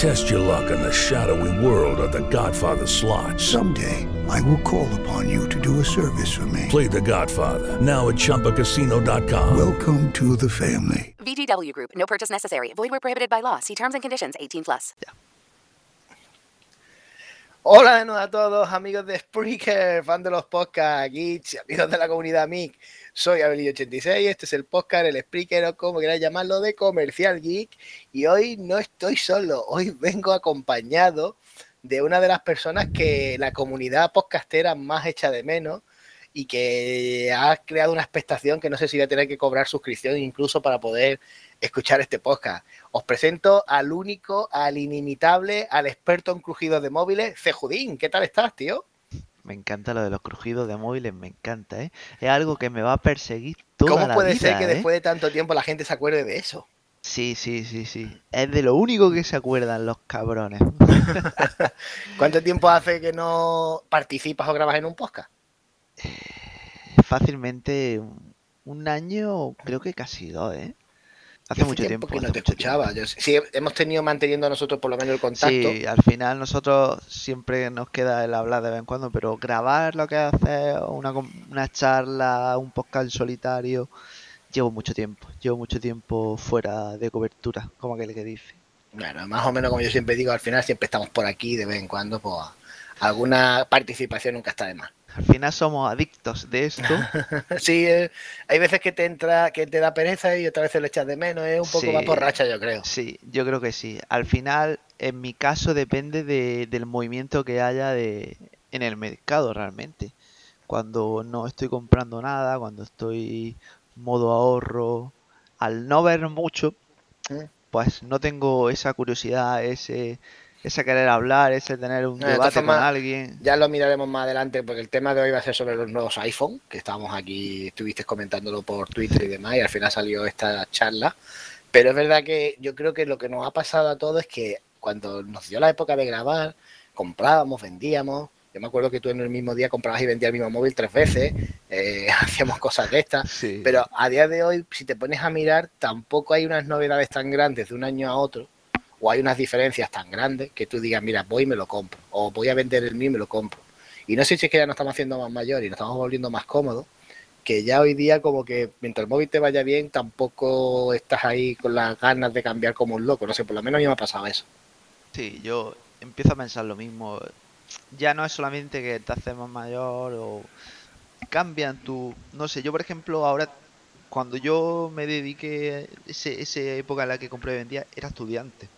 Test your luck in the shadowy world of The Godfather slot. Someday, I will call upon you to do a service for me. Play The Godfather now at ChumbaCasino.com. Welcome to the family. VGW Group. No purchase necessary. Void where prohibited by law. See terms and conditions. 18 plus. Hola de nuevo a todos, amigos de Spreaker, fan de los podcasts, geeks, amigos de la comunidad MIC. Soy Abelillo86, este es el podcast, el Spreaker o como queráis llamarlo, de Comercial Geek. Y hoy no estoy solo, hoy vengo acompañado de una de las personas que la comunidad podcastera más echa de menos y que ha creado una expectación que no sé si voy a tener que cobrar suscripción incluso para poder escuchar este podcast. Os presento al único, al inimitable, al experto en crujidos de móviles, Cejudín. ¿Qué tal estás, tío? Me encanta lo de los crujidos de móviles, me encanta, ¿eh? Es algo que me va a perseguir toda ¿Cómo la puede vida, ser que ¿eh? después de tanto tiempo la gente se acuerde de eso? Sí, sí, sí, sí. Es de lo único que se acuerdan los cabrones. ¿Cuánto tiempo hace que no participas o grabas en un podcast? Fácilmente un- un año, creo que casi dos, ¿eh? Hace mucho tiempo. que hace no te tiempo. escuchaba. Yo- sí, hemos tenido manteniendo nosotros por lo menos el contacto. Sí, al final nosotros siempre nos queda el hablar de vez en cuando, pero grabar lo que hace una, una charla, un podcast en solitario, llevo mucho tiempo, llevo mucho tiempo fuera de cobertura, como aquel que dice. Bueno, más o menos como yo siempre digo, al final siempre estamos por aquí de vez en cuando, pues alguna participación nunca está de más. Al final somos adictos de esto. Sí, eh, hay veces que te entra, que te da pereza y otras veces lo echas de menos, es un poco Sí. más borracha, yo creo. Sí, yo creo que sí. Al final, en mi caso, depende de- del movimiento que haya de, en el mercado realmente. Cuando no estoy comprando nada, cuando estoy modo ahorro, al no ver mucho, Mm. pues no tengo esa curiosidad, ese, ese querer hablar, ese tener un debate con alguien. Ya lo miraremos más adelante porque el tema de hoy va a ser sobre los nuevos iPhone, que estábamos aquí, estuviste comentándolo por Twitter y demás, y al final salió esta charla. Pero es verdad que yo creo que lo que nos ha pasado a todos es que cuando nos dio la época de grabar, comprábamos, vendíamos. Yo me acuerdo que tú en el mismo día comprabas y vendías el mismo móvil tres veces, eh, hacíamos cosas de estas. Sí. Pero a día de hoy, si te pones a mirar, tampoco hay unas novedades tan grandes de un año a otro, o hay unas diferencias tan grandes que tú digas, mira, voy y me lo compro, o voy a vender el mío y me lo compro. Y no sé si es que ya nos estamos haciendo más mayores y nos estamos volviendo más cómodos, que ya hoy día como que mientras el móvil te vaya bien, tampoco estás ahí con las ganas de cambiar como un loco. No sé, por lo menos a mí me ha pasado eso. Sí, yo empiezo a pensar lo mismo. Ya no es solamente que te haces más mayor o cambian tu... No sé, yo por ejemplo ahora, cuando yo me dediqué, ese, esa época en la que compré y vendía, era estudiante.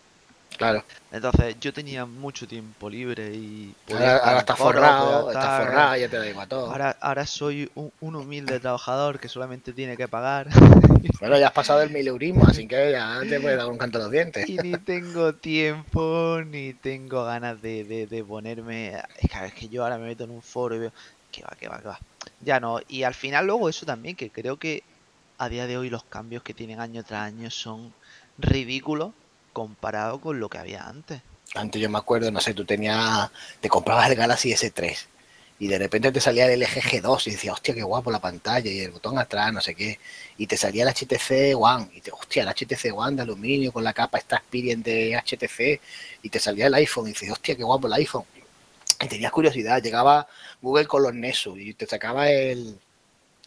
Claro. Entonces yo tenía mucho tiempo libre y Ahora, ahora foros, forrado, estar- forrado, ya te da igual todo. Ahora, ahora soy un, un humilde trabajador que solamente tiene que pagar Bueno, ya has pasado el mileurismo, así que ya te puedes dar un canto a los dientes. y ni tengo tiempo ni tengo ganas de, de, de ponerme. Es que, es que yo ahora me meto en un foro y veo que va, que va, que va. Ya no. Y al final, luego, eso también, que creo que a día de hoy los cambios que tienen año tras año son ridículos comparado con lo que había antes. Antes yo me acuerdo, no sé, tú tenías, te comprabas el Galaxy S3 y de repente te salía el LG G2 y decías, hostia, qué guapo la pantalla y el botón atrás, no sé qué. Y te salía el HTC One y te, hostia, el HTC One de aluminio con la capa esta de HTC y te salía el iPhone y dices, hostia, qué guapo el iPhone. Y tenías curiosidad, llegaba Google con los Nexus y te sacaba el,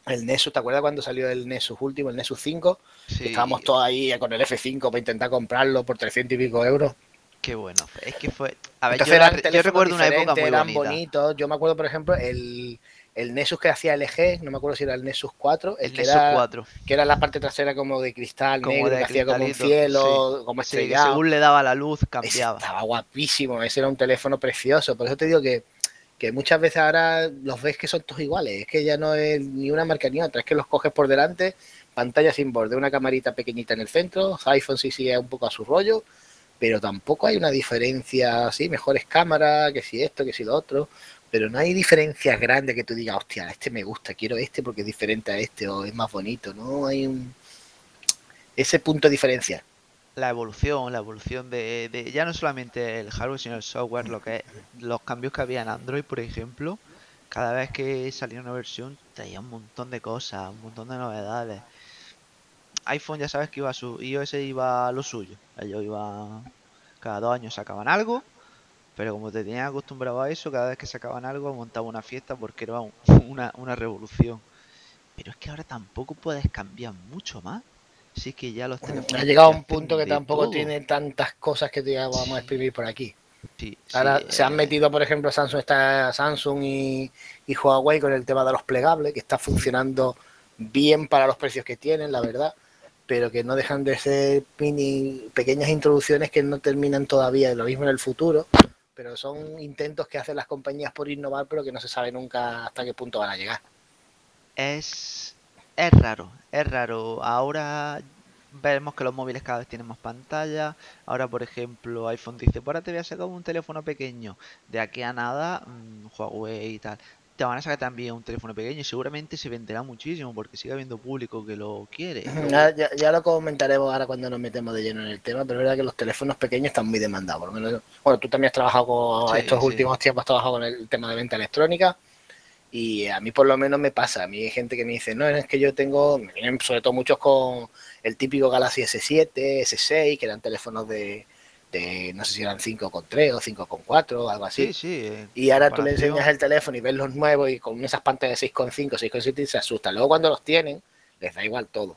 el Nexus, ¿te acuerdas cuando salió el Nexus último, el Nexus 5? Sí, Estábamos todos ahí con el F5 para intentar comprarlo por 300 y pico euros. qué bueno. Es que fue. A ver, Entonces yo, eran recuerdo una época muy eran bonita. bonitos. Yo me acuerdo, por ejemplo, el el Nexus que hacía LG, no me acuerdo si era el Nexus 4, el, El que, Nexus era, 4. que era la parte trasera como de cristal Como negro, de que hacía como un cielo, como Sí, estrellado. según le daba la luz Ese cambiaba. estaba guapísimo, ese era un teléfono precioso. Por eso te digo que, que muchas veces ahora los ves que son todos iguales. Es que ya no es ni una marca ni otra, es que los coges por delante, pantalla sin borde, una camarita pequeñita en el centro, iPhone sí sigue un poco a su rollo, pero tampoco hay una diferencia así, mejores cámaras, que si esto, que si lo otro. Pero no hay diferencias grandes que tú digas, hostia, este me gusta, quiero este porque es diferente a este o es más bonito. No hay un... ese punto de diferencia. La evolución, la evolución de, de ya no solamente el hardware, sino el software, lo que es, los cambios que había en Android, por ejemplo, cada vez que salía una versión traía un montón de cosas, un montón de novedades. iPhone ya sabes que iba a su, iOS iba a lo suyo, ellos iban cada dos años sacaban algo, pero como te tenían acostumbrado a eso, cada vez que sacaban algo montaba una fiesta porque era un- una, una revolución. Pero es que ahora tampoco puedes cambiar mucho más. Si es que ya los teléfonos Ha llegado a un punto que tampoco todo. tiene tantas cosas que te vamos a exprimir por aquí. Sí, Ahora sí, se han eh, metido, por ejemplo, Samsung está Samsung y, y Huawei con el tema de los plegables, que está funcionando bien para los precios que tienen, la verdad, pero que no dejan de ser mini pequeñas introducciones que no terminan todavía, lo mismo en el futuro, pero son intentos que hacen las compañías por innovar, pero que no se sabe nunca hasta qué punto van a llegar. Es, es raro, es raro. Ahora vemos que los móviles cada vez tienen más pantalla. Ahora, por ejemplo, iPhone dice, pues ahora te voy a sacar un teléfono pequeño. De aquí a nada, mm, Huawei y tal. Te van a sacar también un teléfono pequeño y seguramente se venderá muchísimo porque sigue habiendo público que lo quiere. Ya, ya- ya lo comentaremos ahora cuando nos metemos de lleno en el tema, pero es verdad que los teléfonos pequeños están muy demandados. Por lo menos, bueno, tú también has trabajado con Sí, estos sí. últimos tiempos, has trabajado con el tema de venta electrónica y a mí por lo menos me pasa. A mí hay gente que me dice, no, es que yo tengo, me vienen sobre todo muchos con el típico Galaxy S7, S6, que eran teléfonos de, de no sé si eran 5,3 o 5,4 algo así. Sí, sí. eh, Y ahora tú le enseñas el teléfono y ves los nuevos y con esas pantallas de 6,5, 6,7 y se asustan. Luego cuando los tienen, les da igual todo.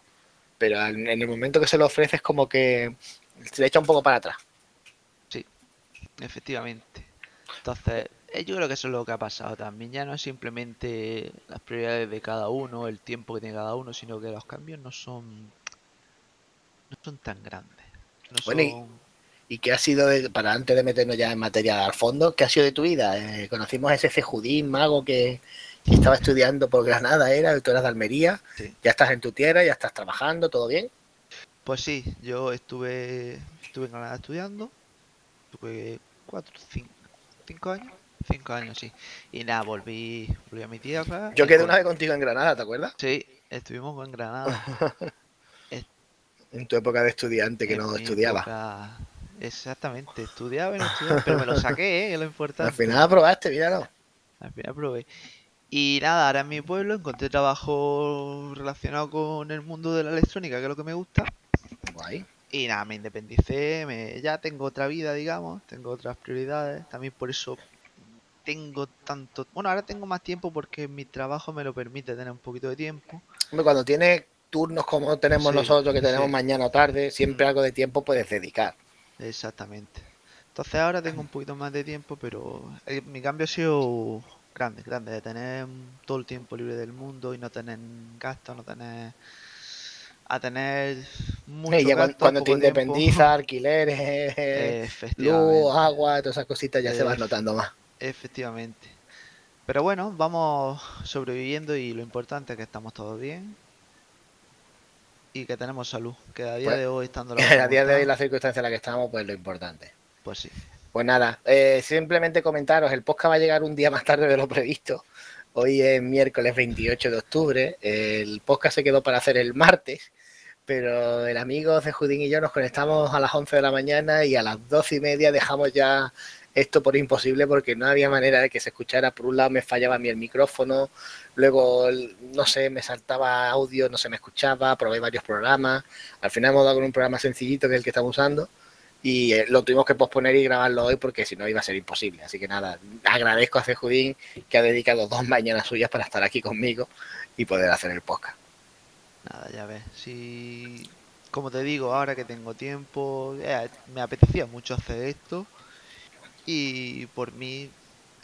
Pero en el momento que se lo ofreces como que se le echa un poco para atrás. Efectivamente. Entonces, yo creo que eso es lo que ha pasado también. Ya no es simplemente las prioridades de cada uno, el tiempo que tiene cada uno, sino que los cambios no son no son tan grandes. No Bueno, y- son- ¿Y qué ha sido, de- para antes de meternos ya en materia al fondo, qué ha sido de tu vida? Eh, conocimos a ese Fejudín mago que, que estaba estudiando por Granada, era, tú eras de Almería, Sí. ya estás en tu tierra, ya estás trabajando, ¿todo bien? Pues sí, yo estuve estuve en Granada estudiando. Estuve cuatro, cinco, cinco años. Cinco años, sí. Y nada, volví, volví a mi tierra. Yo quedé una vez contigo en Granada, ¿te acuerdas? Sí, estuvimos en Granada. En tu época de estudiante que en no estudiaba. época- Exactamente, estudiaba y no estudiaba, pero me lo saqué, ¿eh? es lo importante. Al final aprobaste, míralo. Al final probé. Y nada, ahora en mi pueblo encontré trabajo relacionado con el mundo de la electrónica, que es lo que me gusta. Guay. Y nada, me independicé, me... ya tengo otra vida, digamos, tengo otras prioridades. También por eso tengo tanto... Bueno, ahora tengo más tiempo porque mi trabajo me lo permite tener un poquito de tiempo. Hombre, Cuando tienes turnos como tenemos Sí, nosotros, que tenemos sí. mañana o tarde, siempre Mm. algo de tiempo puedes dedicar. Exactamente. Entonces ahora tengo un poquito más de tiempo, pero eh, mi cambio ha sido grande, grande, de tener todo el tiempo libre del mundo y no tener gastos, no tener... a tener mucho ya gasto en cuando te independizas, alquileres, luz, agua, todas esas cositas ya se vas Eh, notando más. Efectivamente. Pero bueno, vamos sobreviviendo y lo importante es que estamos todos bien y que tenemos salud, que a día Pues, de hoy estando la a día de hoy, la circunstancia en la que estamos, pues lo importante. pues sí. Pues nada, eh, simplemente comentaros, el podcast va a llegar un día más tarde de lo previsto. Hoy es miércoles 28 de octubre, el podcast se quedó para hacer el martes, pero el amigo de Judín y yo nos conectamos a las 11 de la mañana y a las 12 y media dejamos ya esto por imposible porque no había manera de que se escuchara. Por un lado me fallaba a mí el micrófono, luego, no sé, me saltaba audio, no se me escuchaba, probé varios programas. Al final hemos dado con un programa sencillito que es el que estamos usando y eh, lo tuvimos que posponer y grabarlo hoy porque si no iba a ser imposible. Así que nada, agradezco a Cejudín que ha dedicado dos mañanas suyas para estar aquí conmigo y poder hacer el podcast. Nada, ya ves. Si, como te digo, ahora que tengo tiempo, eh, me apetecía mucho hacer esto y por mí,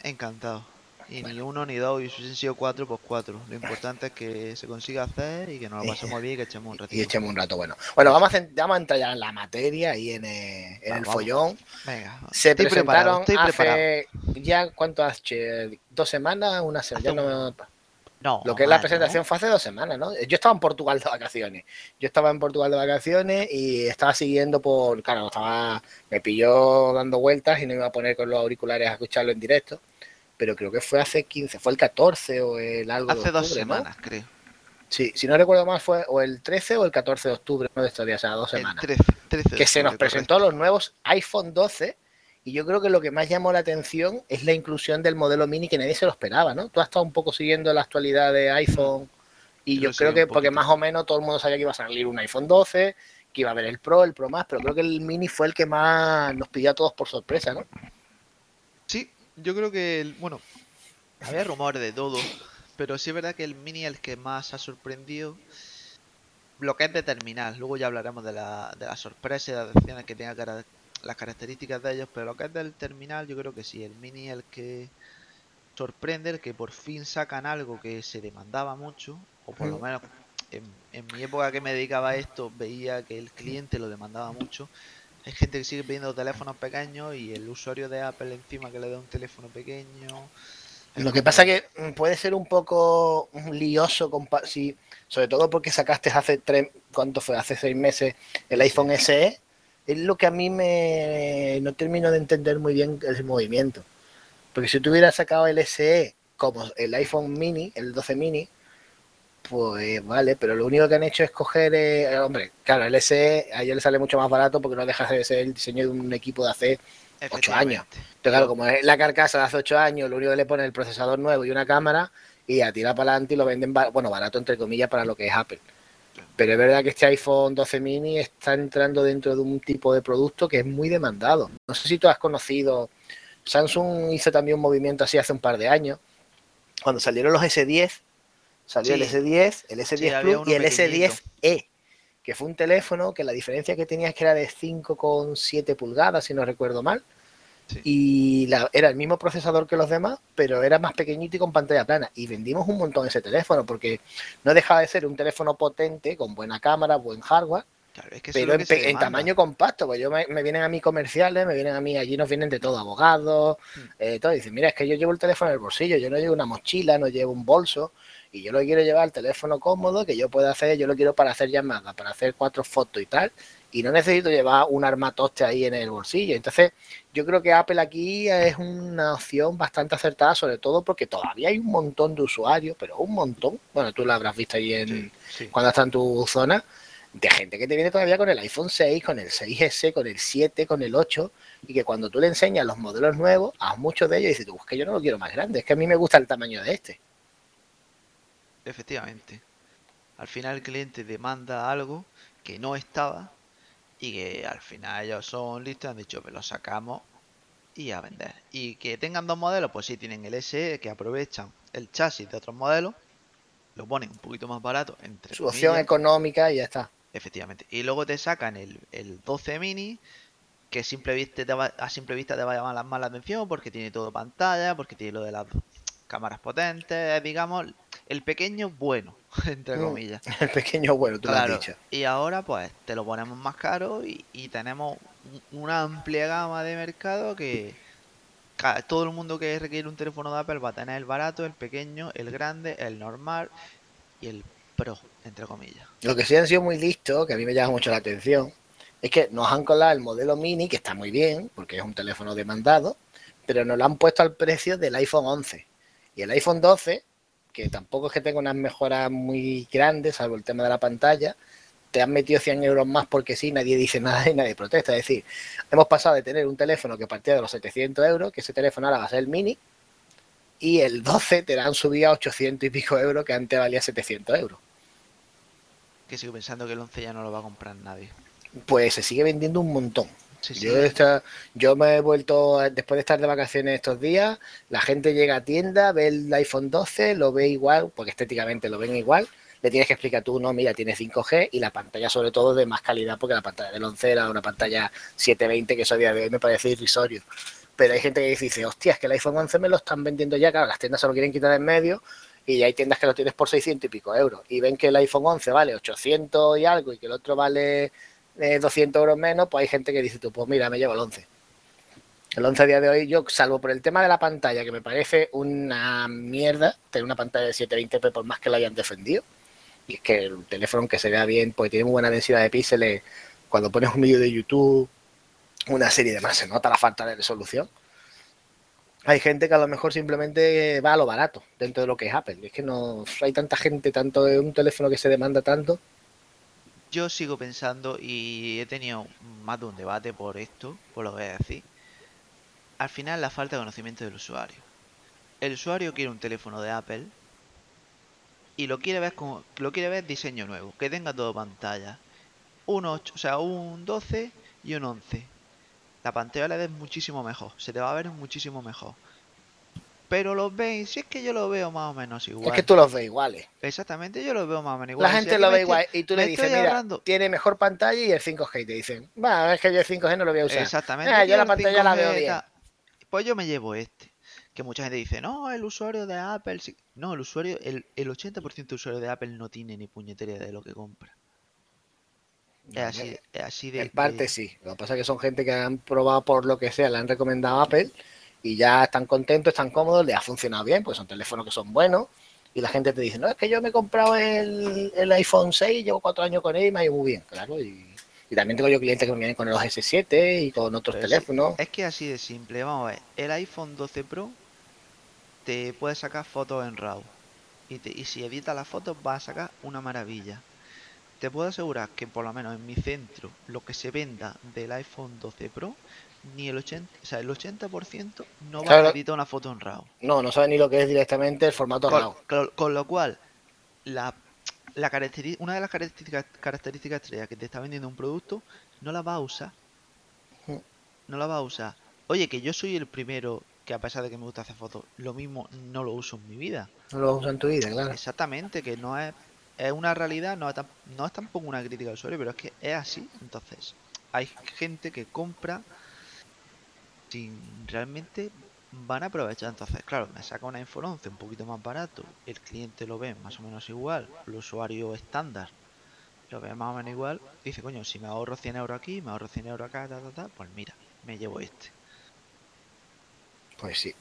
encantado. Y ni uno ni dos, y si hubiesen sido cuatro, pues cuatro. Lo importante es que se consiga hacer y que nos lo pasemos bien y que echemos un Y ratito. echemos un rato bueno. Bueno, vamos a, vamos a entrar ya en la materia y en, en el follón. Venga, Se estoy preparado, presentaron estoy preparado. ya, ¿cuánto hace? ¿Dos semanas? Una semana. Ya no me- No, Lo que es la ¿no? presentación fue hace dos semanas, ¿no? Yo estaba en Portugal de vacaciones. Yo estaba en Portugal de vacaciones y estaba siguiendo por. Claro, estaba. Me pilló dando vueltas y no iba a poner con los auriculares a escucharlo en directo. Pero creo que fue hace 15, fue el 14 o el algo. de Hace dos octubre, ¿no? semanas, creo. Sí, si no recuerdo mal, fue o el 13 o el 14 de octubre, uno de estos días, o sea, dos El semanas. 13, 13 de que se nos presentó los nuevos iPhone 12 y yo creo que lo que más llamó la atención es la inclusión del modelo mini que nadie se lo esperaba, ¿no? Tú has estado un poco siguiendo la actualidad de iPhone y Yo creo que porque más o menos todo el mundo sabía que iba a salir un iPhone 12, que iba a haber el Pro, el Pro Max, pero creo que el mini fue el que más nos pidió a todos por sorpresa, ¿no? Sí, yo creo que, el, bueno, había rumores de todo, pero sí es verdad que el Mini es el que más ha sorprendido lo que es de terminal. Luego ya hablaremos de la, de la sorpresa y de las opciones que tenga cara- las características de ellos, pero lo que es del terminal yo creo que sí, el Mini es el que sorprende, el que por fin sacan algo que se demandaba mucho, o por lo menos en, en mi época que me dedicaba a esto veía que el cliente lo demandaba mucho. Hay gente que sigue pidiendo teléfonos pequeños y el usuario de Apple encima que le da un teléfono pequeño. Lo que pasa que mm, puede ser un poco mm, lioso, si, sobre todo porque sacaste hace tres, ¿cuánto fue? Hace seis meses el iPhone SE, es lo que a mí me no termino de entender muy bien el movimiento. Porque si tú hubieras sacado el SE como el iPhone mini, el 12 mini, pues vale, pero lo único que han hecho es coger, eh, hombre, claro, el SE a ellos les sale mucho más barato porque no deja de ser el diseño de un equipo de hace ocho años. Efectivamente. entonces, claro, como es la carcasa de hace 8 años, lo único que le ponen es el procesador nuevo y una cámara y a tirar para adelante y lo venden, bueno, barato entre comillas para lo que es Apple. Pero es verdad que este iPhone 12 mini está entrando dentro de un tipo de producto que es muy demandado. No sé si tú has conocido, Samsung hizo también un movimiento así hace un par de años, cuando salieron los S10, salió el Sí. S10, el S10 Sí, había Plus y el pequeñito. S10e, que fue un teléfono que la diferencia que tenía es que era de 5,7 pulgadas, si no recuerdo mal, Sí. y la- era el mismo procesador que los demás, pero era más pequeñito y con pantalla plana. Y vendimos un montón ese teléfono, porque no dejaba de ser un teléfono potente, con buena cámara, buen hardware, Claro, es que eso es pero lo en, en tamaño compacto. Pues yo me, me vienen a mí comerciales, me vienen a mí, allí nos vienen de todo, abogados, Hmm. eh, todo. Y dicen, mira, es que yo llevo el teléfono en el bolsillo, yo no llevo una mochila, no llevo un bolso, y yo lo quiero llevar el teléfono cómodo, que yo pueda hacer, yo lo quiero para hacer llamadas, para hacer cuatro fotos y tal, y no necesito llevar un armatoste ahí en el bolsillo. Entonces, yo creo que Apple aquí es una opción bastante acertada, sobre todo porque todavía hay un montón de usuarios, pero un montón, bueno, tú lo habrás visto ahí en, Sí, sí. cuando está en tu zona, de gente que te viene todavía con el iPhone 6, con el 6S, con el 7, con el 8, y que cuando tú le enseñas los modelos nuevos, a muchos de ellos dices, tú, es que yo no lo quiero más grande, es que a mí me gusta el tamaño de este. Efectivamente. Al final el cliente demanda algo que no estaba y que al final ellos son listos han dicho, pues lo sacamos y a vender. Y que tengan dos modelos, pues sí, tienen el SE que aprovechan el chasis de otros modelos, lo ponen un poquito más barato, entre Su opción económica y ya está. efectivamente. Y luego te sacan el, el 12 mini, que simple vista te va- a simple vista te va a llamar la- más la atención porque tiene todo pantalla, porque tiene lo de las cámaras potentes, digamos, el pequeño bueno, entre Mm. comillas. El pequeño bueno, tú lo Claro, has dicho. y ahora pues te lo ponemos más caro y, y tenemos un- una amplia gama de mercado que todo el mundo que requiere un teléfono de Apple va a tener el barato, el pequeño, el grande, el normal y el pro, entre comillas. Lo que sí han sido muy listos, que a mí me llama mucho la atención, es que nos han colado el modelo mini, que está muy bien, porque es un teléfono demandado, pero nos lo han puesto al precio del iPhone 11. Y el iPhone 12, que tampoco es que tenga unas mejoras muy grandes, salvo el tema de la pantalla, te han metido 100 euros más porque sí, nadie dice nada y nadie protesta. Es decir, hemos pasado de tener un teléfono que partía de los 700 euros, que ese teléfono ahora va a ser el mini, y el 12 te lo han subido a 800 y pico euros, que antes valía 700 euros. Que sigo pensando que el 11 ya no lo va a comprar nadie. Pues se sigue vendiendo un montón. Sí, sí. Yo me he vuelto, después de estar de vacaciones estos días, la gente llega a tienda, ve el iPhone 12, lo ve igual, porque estéticamente lo ven igual, le tienes que explicar tú, no, mira, tiene 5G y la pantalla sobre todo de más calidad, porque la pantalla del 11 era una pantalla 720, que eso a día de hoy me parece irrisorio. Pero hay gente que dice, hostia, es que el iPhone 11 me lo están vendiendo ya, claro, las tiendas se lo quieren quitar en medio y hay tiendas que lo tienes por 600 y pico euros y ven que el iPhone 11 vale 800 y algo y que el otro vale eh, 200 euros menos, pues hay gente que dice, tú, pues mira, me llevo el 11. El 11 a día de hoy, yo, salvo por el tema de la pantalla, que me parece una mierda tener una pantalla de 720p por más que la hayan defendido. Y es que el teléfono, aunque se vea bien, pues tiene muy buena densidad de píxeles. Cuando pones un vídeo de YouTube, una serie de más, se nota la falta de resolución. Hay gente que a lo mejor simplemente va a lo barato dentro de lo que es Apple. Es que no hay tanta gente, tanto de un teléfono que se demanda tanto. Yo sigo pensando y he tenido más de un debate por esto, por lo que voy a decir. Al final la falta de conocimiento del usuario. El usuario quiere un teléfono de Apple y lo quiere ver como lo quiere ver diseño nuevo, que tenga todo pantalla. Un 8, o sea, un 12 y un 11. La pantalla LED es muchísimo mejor, se te va a ver muchísimo mejor. Pero los veis, si es que yo lo veo más o menos igual. Es que tú los ves iguales. Exactamente, yo lo veo más o menos igual. La Si gente aquí lo ve igual y tú le dices, mira, tiene mejor pantalla y el 5G. Y te dicen, va, es que yo el 5G no lo voy a usar. Exactamente. Ah, yo la pantalla la 5G veo bien. Pues yo me llevo este. Que mucha gente dice, no, el usuario de Apple. sí". No, el usuario, el, el 80% de usuario de Apple no tiene ni puñetera idea de lo que compra. Es así, es así de. En parte de- sí. Lo que pasa es que son gente que han probado por lo que sea, le han recomendado Apple y ya están contentos, están cómodos, les ha funcionado bien, pues son teléfonos que son buenos. Y la gente te dice, no, es que yo me he comprado el, el iPhone 6, llevo cuatro años con él y me ha ido muy bien, claro. Y, y también tengo yo clientes que me vienen con los S7 y con otros Pero teléfonos. Es que así de simple. Vamos a ver. El iPhone 12 Pro te puede sacar fotos en RAW. Y, te- y si editas las fotos vas a sacar una maravilla. Te puedo asegurar que por lo menos en mi centro lo que se venda del iPhone 12 Pro ni el 80, o sea, el 80% no va a editar una foto en RAW. No, no saben ni lo que es directamente el formato Con, RAW. con- con lo cual, la, la una de las características, características estrellas que te está vendiendo un producto, no la va a usar. No la va a usar. Oye, que yo soy el primero que a pesar de que me gusta hacer fotos, lo mismo no lo uso en mi vida. No lo usan en tu vida, claro. Exactamente, que no es, es una realidad, no es, no es tampoco una crítica al usuario, pero es que es así. Entonces, hay gente que compra realmente van a aprovechar. Entonces, claro, me saca un iPhone 11 un poquito más barato, el cliente lo ve más o menos igual, el usuario estándar lo ve más o menos igual, dice, coño, si me ahorro 100 euros aquí, me ahorro 100 euros acá, ta, ta, ta, pues mira, me llevo este. Pues sí.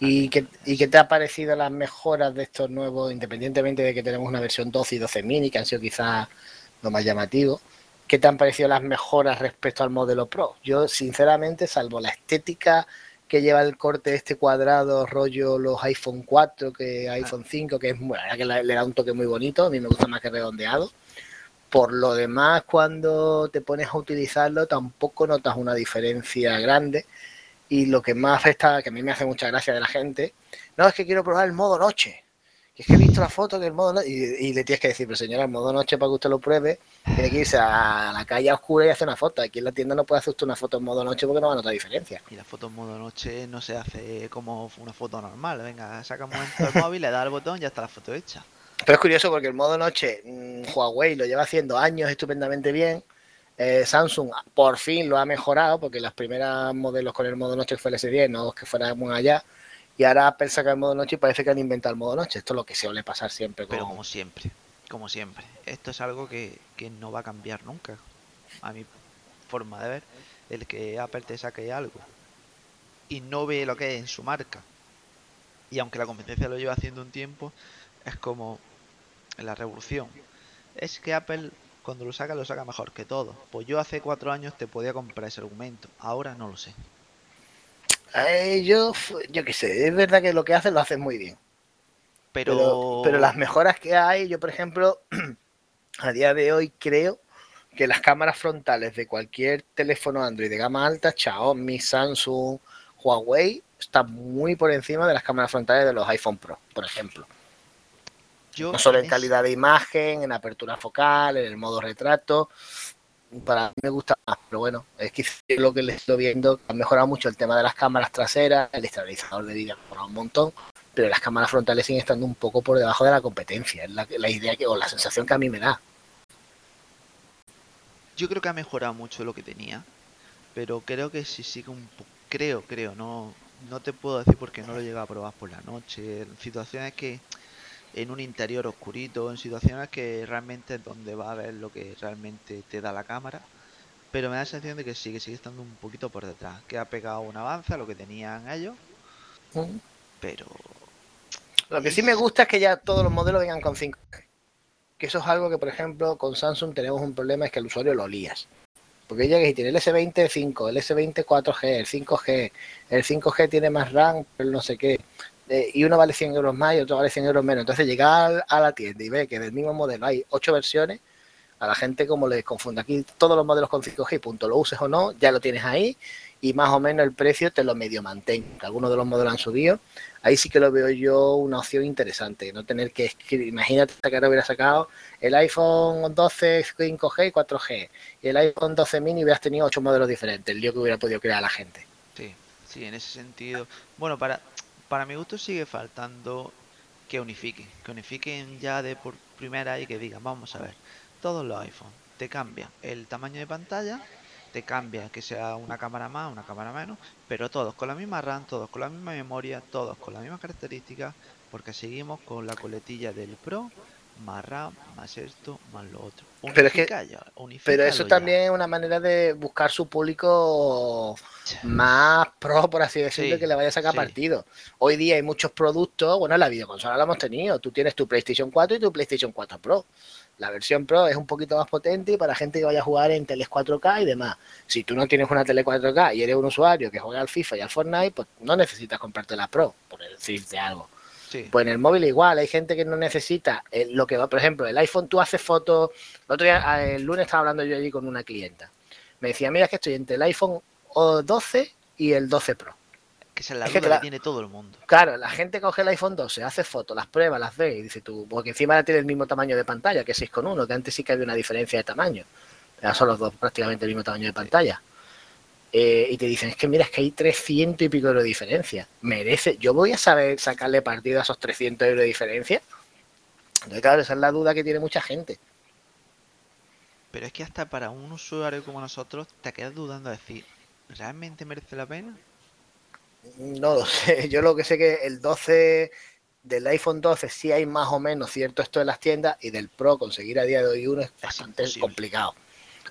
¿Y qué, ¿Y qué te ha parecido las mejoras de estos nuevos, independientemente de que tenemos una versión 12 y 12 mini, que han sido quizás lo más llamativo? ¿Qué te han parecido las mejoras respecto al modelo Pro? Yo, sinceramente, salvo la estética que lleva el corte este cuadrado, rollo los iPhone 4, que iPhone 5, que es muy- la verdad que le le da un toque muy bonito, a mí me gusta más que redondeado. Por lo demás, cuando te pones a utilizarlo, tampoco notas una diferencia grande. Y lo que más afecta, que a mí me hace mucha gracia de la gente, no, es que quiero probar el modo noche. Es que he visto la foto del modo noche. Y, y le tienes que decir, pero señora, el modo noche para que usted lo pruebe, tiene que irse a la calle oscura y hacer una foto. Aquí en la tienda no puede hacer usted una foto en modo noche porque no va a notar diferencia. Y la foto en modo noche no se hace como una foto normal. Venga, saca un momento el móvil, le da al botón y ya está la foto hecha. Pero es curioso porque el modo noche, mm, Huawei lo lleva haciendo años estupendamente bien. Eh, Samsung por fin lo ha mejorado porque las primeras modelos con el modo noche fue el S10, no que fuera muy allá. Y ahora Apple saca el modo noche y parece que han inventado el modo noche. Esto es lo que suele pasar siempre con, Pero como siempre, como siempre. Esto es algo que, que no va a cambiar nunca. A mi forma de ver, el que Apple te saque algo y no ve lo que es en su marca. Y aunque la competencia lo lleva haciendo un tiempo, es como la revolución. Es que Apple cuando lo saca lo saca mejor que todo. Pues yo hace cuatro años te podía comprar ese argumento. Ahora no lo sé. Eh, yo, yo qué sé, es verdad que lo que hacen lo hacen muy bien. Pero, Pero, pero las mejoras que hay, yo por ejemplo, a día de hoy creo que las cámaras frontales de cualquier teléfono Android de gama alta, Xiaomi, Samsung, Huawei, están muy por encima de las cámaras frontales de los iPhone Pro, por ejemplo. yo No solo en calidad de imagen, en apertura focal, en el modo retrato. Para mí me gusta más, pero bueno, es que lo que le estoy viendo han mejorado mucho el tema de las cámaras traseras, el estabilizador de vídeo ha mejorado un montón, pero las cámaras frontales siguen estando un poco por debajo de la competencia, es la, la idea que, o la sensación que a mí me da. Yo creo que ha mejorado mucho lo que tenía, pero creo que si sigue un creo, creo, no, no te puedo decir porque no lo llega a probar por la noche. Situaciones que en un interior oscurito, en situaciones que realmente es donde va a ver lo que realmente te da la cámara. Pero me da la sensación de que sí, que sigue estando un poquito por detrás. Que ha pegado un avance a lo que tenían ellos. Mm. Pero Lo que sí me gusta es que ya todos los modelos vengan con 5G. Que eso es algo que, por ejemplo, con Samsung tenemos un problema, es que el usuario lo lías. Porque llega y tiene el S20 5, el S20 4G, el 5G, el 5G tiene más RAM, pero no sé qué. Y uno vale 100 euros más y otro vale 100 euros menos. Entonces llega al- a la tienda y ve que del mismo modelo hay 8 versiones, a la gente como les confunde. Aquí todos los modelos con 5G, punto, lo uses o no, ya lo tienes ahí y más o menos el precio te lo medio mantén. Algunos de los modelos han subido. Ahí sí que lo veo yo una opción interesante, no tener que escribir. Imagínate que ahora hubiera sacado el iPhone 12 5G y 4G y el iPhone 12 mini hubieras tenido 8 modelos diferentes, el lío que hubiera podido crear la gente. Sí, sí, en ese sentido. Bueno, para, para mi gusto sigue faltando que unifiquen. Que unifiquen ya de por primera y que digan, vamos a ver, todos los iPhones te cambian el tamaño de pantalla, te cambia que sea una cámara más, una cámara menos, pero todos con la misma RAM, todos con la misma memoria, todos con las mismas características, porque seguimos con la coletilla del Pro, más RAM, más esto, más lo otro. Pero es que- Unifica ya, Pero eso ya. también es una manera de buscar su público más pro, por así decirlo, Sí, que le vaya a sacar sí. partido. Hoy día hay muchos productos, bueno, en la videoconsola lo hemos tenido. Tú tienes tu PlayStation 4 y tu PlayStation 4 Pro. La versión Pro es un poquito más potente y para gente que vaya a jugar en teles 4K y demás. Si tú no tienes una tele 4K y eres un usuario que juega al FIFA y al Fortnite, pues no necesitas comprarte la Pro, por decirte algo. Sí, Pues en el móvil igual, hay gente que no necesita eh, lo que va, por ejemplo, el iPhone tú haces fotos, el otro día, ah, el lunes estaba hablando yo allí con una clienta. Me decía, mira es que estoy entre el iPhone o 12 y el 12 Pro. que esa es la es que duda la- que tiene todo el mundo. Claro, la gente coge el iPhone 12, hace fotos, las prueba, las ve y dice tú, porque encima ahora tiene el mismo tamaño de pantalla que 6,1, que antes sí que había una diferencia de tamaño. Ahora son los dos prácticamente el mismo tamaño de pantalla. Eh, y te dicen, es que mira, es que hay 300 y pico euros de diferencia. Merece, yo voy a saber sacarle partido a esos 300 euros de diferencia. Entonces, claro, esa es la duda que tiene mucha gente. Pero es que hasta para un usuario como nosotros te quedas dudando de decir, ¿realmente merece la pena? No lo sé, yo lo que sé que el 12 del iPhone 12 sí hay más o menos cierto esto en las tiendas y del Pro conseguir a día de hoy uno es bastante imposible. complicado.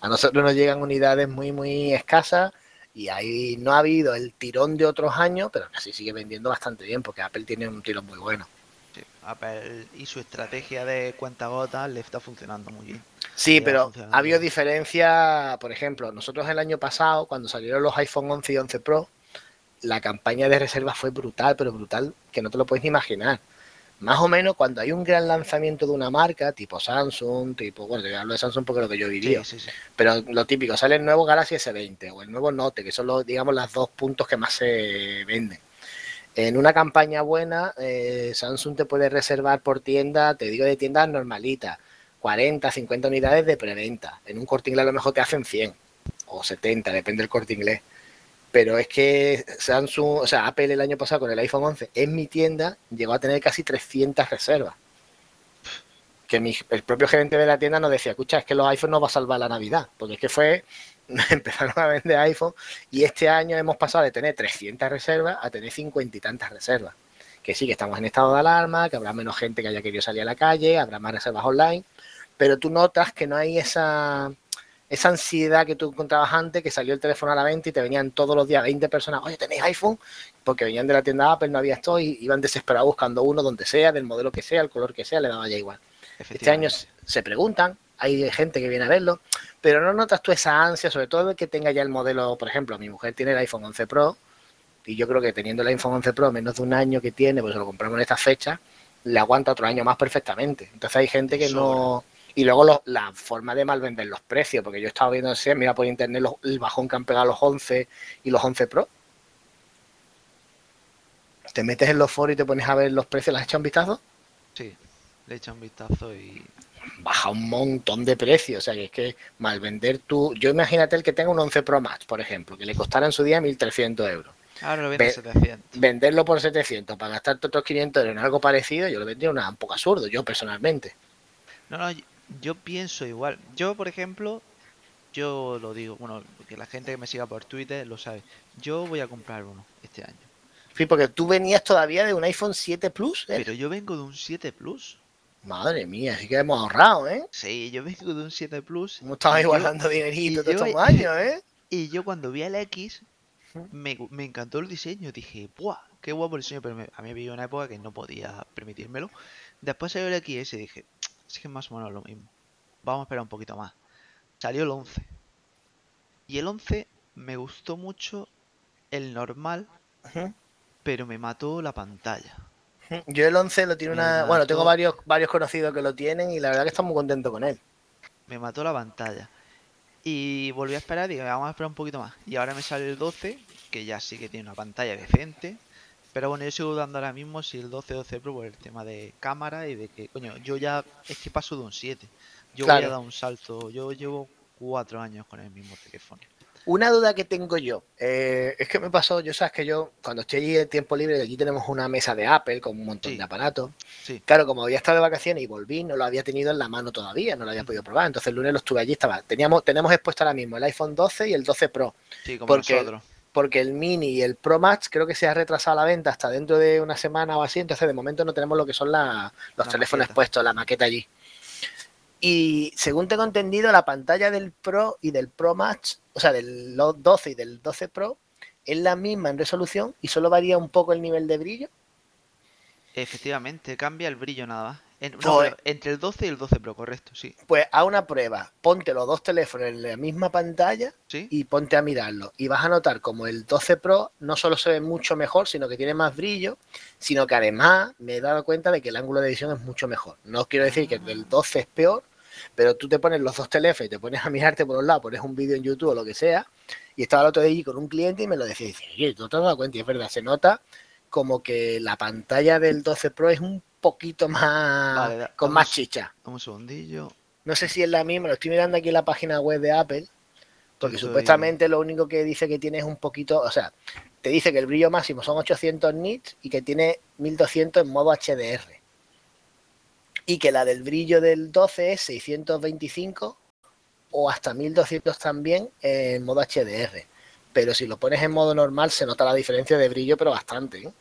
A nosotros nos llegan unidades muy muy escasas y ahí no ha habido el tirón de otros años, pero así sigue vendiendo bastante bien porque Apple tiene un tirón muy bueno. Sí, Apple y su estrategia de cuentagotas le está funcionando muy bien. Sí, pero ha habido diferencia, por ejemplo, nosotros el año pasado, cuando salieron los iPhone 11 y 11 Pro, la campaña de reserva fue brutal, pero brutal que no te lo puedes ni imaginar. Más o menos cuando hay un gran lanzamiento de una marca, tipo Samsung, tipo, bueno, yo hablo de Samsung porque es lo que yo Sí, sí, sí. pero lo típico, sale el nuevo Galaxy S20 o el nuevo Note, que son los, digamos, los dos puntos que más se venden. En una campaña buena, eh, Samsung te puede reservar por tienda, te digo de tiendas normalitas, 40, 50 unidades de preventa. En un corte inglés a lo mejor te hacen 100 o 70, depende del corte inglés. Pero es que Samsung, o sea, Apple el año pasado con el iPhone 11 en mi tienda llegó a tener casi 300 reservas. Que mi- el propio gerente de la tienda nos decía, escucha, es que los iPhones no va a salvar la Navidad, porque es que fue, empezaron a vender iPhone y este año hemos pasado de tener 300 reservas a tener 50 y tantas reservas. Que sí, que estamos en estado de alarma, que habrá menos gente que haya querido salir a la calle, habrá más reservas online, pero tú notas que no hay esa, esa ansiedad que tú encontrabas antes, que salió el teléfono a la venta y te venían todos los días 20 personas, oye, ¿tenéis iPhone? Porque venían de la tienda Apple, no había esto y iban desesperados buscando uno donde sea, del modelo que sea, el color que sea, le daba ya igual. Este año se preguntan, hay gente que viene a verlo, pero no notas tú esa ansia, sobre todo de que tenga ya el modelo, por ejemplo, mi mujer tiene el iPhone 11 Pro y yo creo que teniendo el iPhone 11 Pro menos de un año que tiene, pues se lo compramos en esta fecha, le aguanta otro año más perfectamente. Entonces hay gente que no... Y luego la forma de mal vender los precios, porque yo he estado viendo, sé, mira por internet los- el bajón que han pegado los 11 y los 11 Pro. Te metes en los foros y te pones a ver los precios, ¿las has echado un vistazo? Sí, le echa un vistazo y baja un montón de precios. O sea, que es que mal vender tú. Yo imagínate el que tenga un 11 Pro Max, por ejemplo, que le costara en su día 1.300 euros. ahora lo vende a Ve- 700. Venderlo por 700 para gastarte otros 500 euros en algo parecido, yo lo vendría una, un poco absurdo, yo personalmente. No, no, yo, pienso igual. Yo, por ejemplo, yo lo digo, bueno, que la gente que me siga por Twitter lo sabe. Yo voy a comprar uno este año. Sí, porque tú venías todavía de un iPhone 7 Plus, ¿eh? Pero yo vengo de un 7 Plus. Madre mía, así que hemos ahorrado, ¿eh? Sí, yo vengo de un 7 Plus. Hemos estado ahí yo- dinerito todos estos años, ¿eh? Y yo cuando vi el X, me, me encantó el diseño. Dije, ¡buah! ¡Qué guapo el diseño! Pero me- a mí había una época que no podía permitírmelo. Después salió el XS y dije, es que es más o menos lo mismo. Vamos a esperar un poquito más. Salió el 11. Y el 11 me gustó mucho el normal, pero me mató la pantalla. Yo el 11 lo tiene una... Bueno, tengo varios, varios conocidos que lo tienen y la verdad que están muy contentos con él. Me mató la pantalla. Y volví a esperar y dije, vamos a esperar un poquito más. Y ahora me sale el 12, que ya sí que tiene una pantalla decente. Pero bueno, yo sigo dudando ahora mismo si el 12 12 Pro por el tema de cámara y de que, coño, yo ya es que paso de un 7. Yo voy Claro. a dar un salto. Yo llevo cuatro años con el mismo teléfono. Una duda que tengo yo, eh, es que me pasó, yo sabes que yo cuando estoy allí en tiempo libre, allí tenemos una mesa de Apple con un montón Sí. de aparatos. Sí. Claro, como había estado de vacaciones y volví, no lo había tenido en la mano todavía, no lo había podido probar. Entonces el lunes lo estuve allí, estaba. Teníamos, tenemos expuesto ahora mismo el iPhone 12 y el 12 Pro, Sí, como Porque- nosotros. Porque el Mini y el Pro Max creo que se ha retrasado la venta hasta dentro de una semana o así, entonces de momento no tenemos lo que son la- los La teléfonos maqueta. expuestos, la maqueta allí. Y según tengo entendido, la pantalla del Pro y del Pro Max, o sea, del lo- 12 y del 12 Pro, es la misma en resolución y solo varía un poco el nivel de brillo. Efectivamente, cambia el brillo nada más. En- no, Pues- entre el 12 y el 12 Pro, correcto, sí. Pues a una prueba, ponte los dos teléfonos en la misma pantalla ¿Sí? y ponte a mirarlo. Y vas a notar como el 12 Pro no solo se ve mucho mejor, sino que tiene más brillo, sino que además me he dado cuenta de que el ángulo de visión es mucho mejor. No quiero decir que el del 12 es peor, pero tú te pones los dos teléfonos y te pones a mirarte por un lado, pones un vídeo en YouTube o lo que sea, y estaba el otro día allí con un cliente y me lo decía, y dice, oye, ¿tú te has dado cuenta? Y es verdad, se nota como que la pantalla del 12 Pro es un poquito más, Vale, da- con más vamos- chicha. Dame un segundillo. No sé si es la misma, lo estoy mirando aquí en la página web de Apple, porque Estoy- supuestamente lo único que dice que tiene es un poquito, o sea, te dice que el brillo máximo son 800 nits y que tiene 1200 en modo HDR. Y que la del brillo del 12 es 625 o hasta 1200 también en modo HDR. Pero si lo pones en modo normal se nota la diferencia de brillo, pero bastante. ¿eh?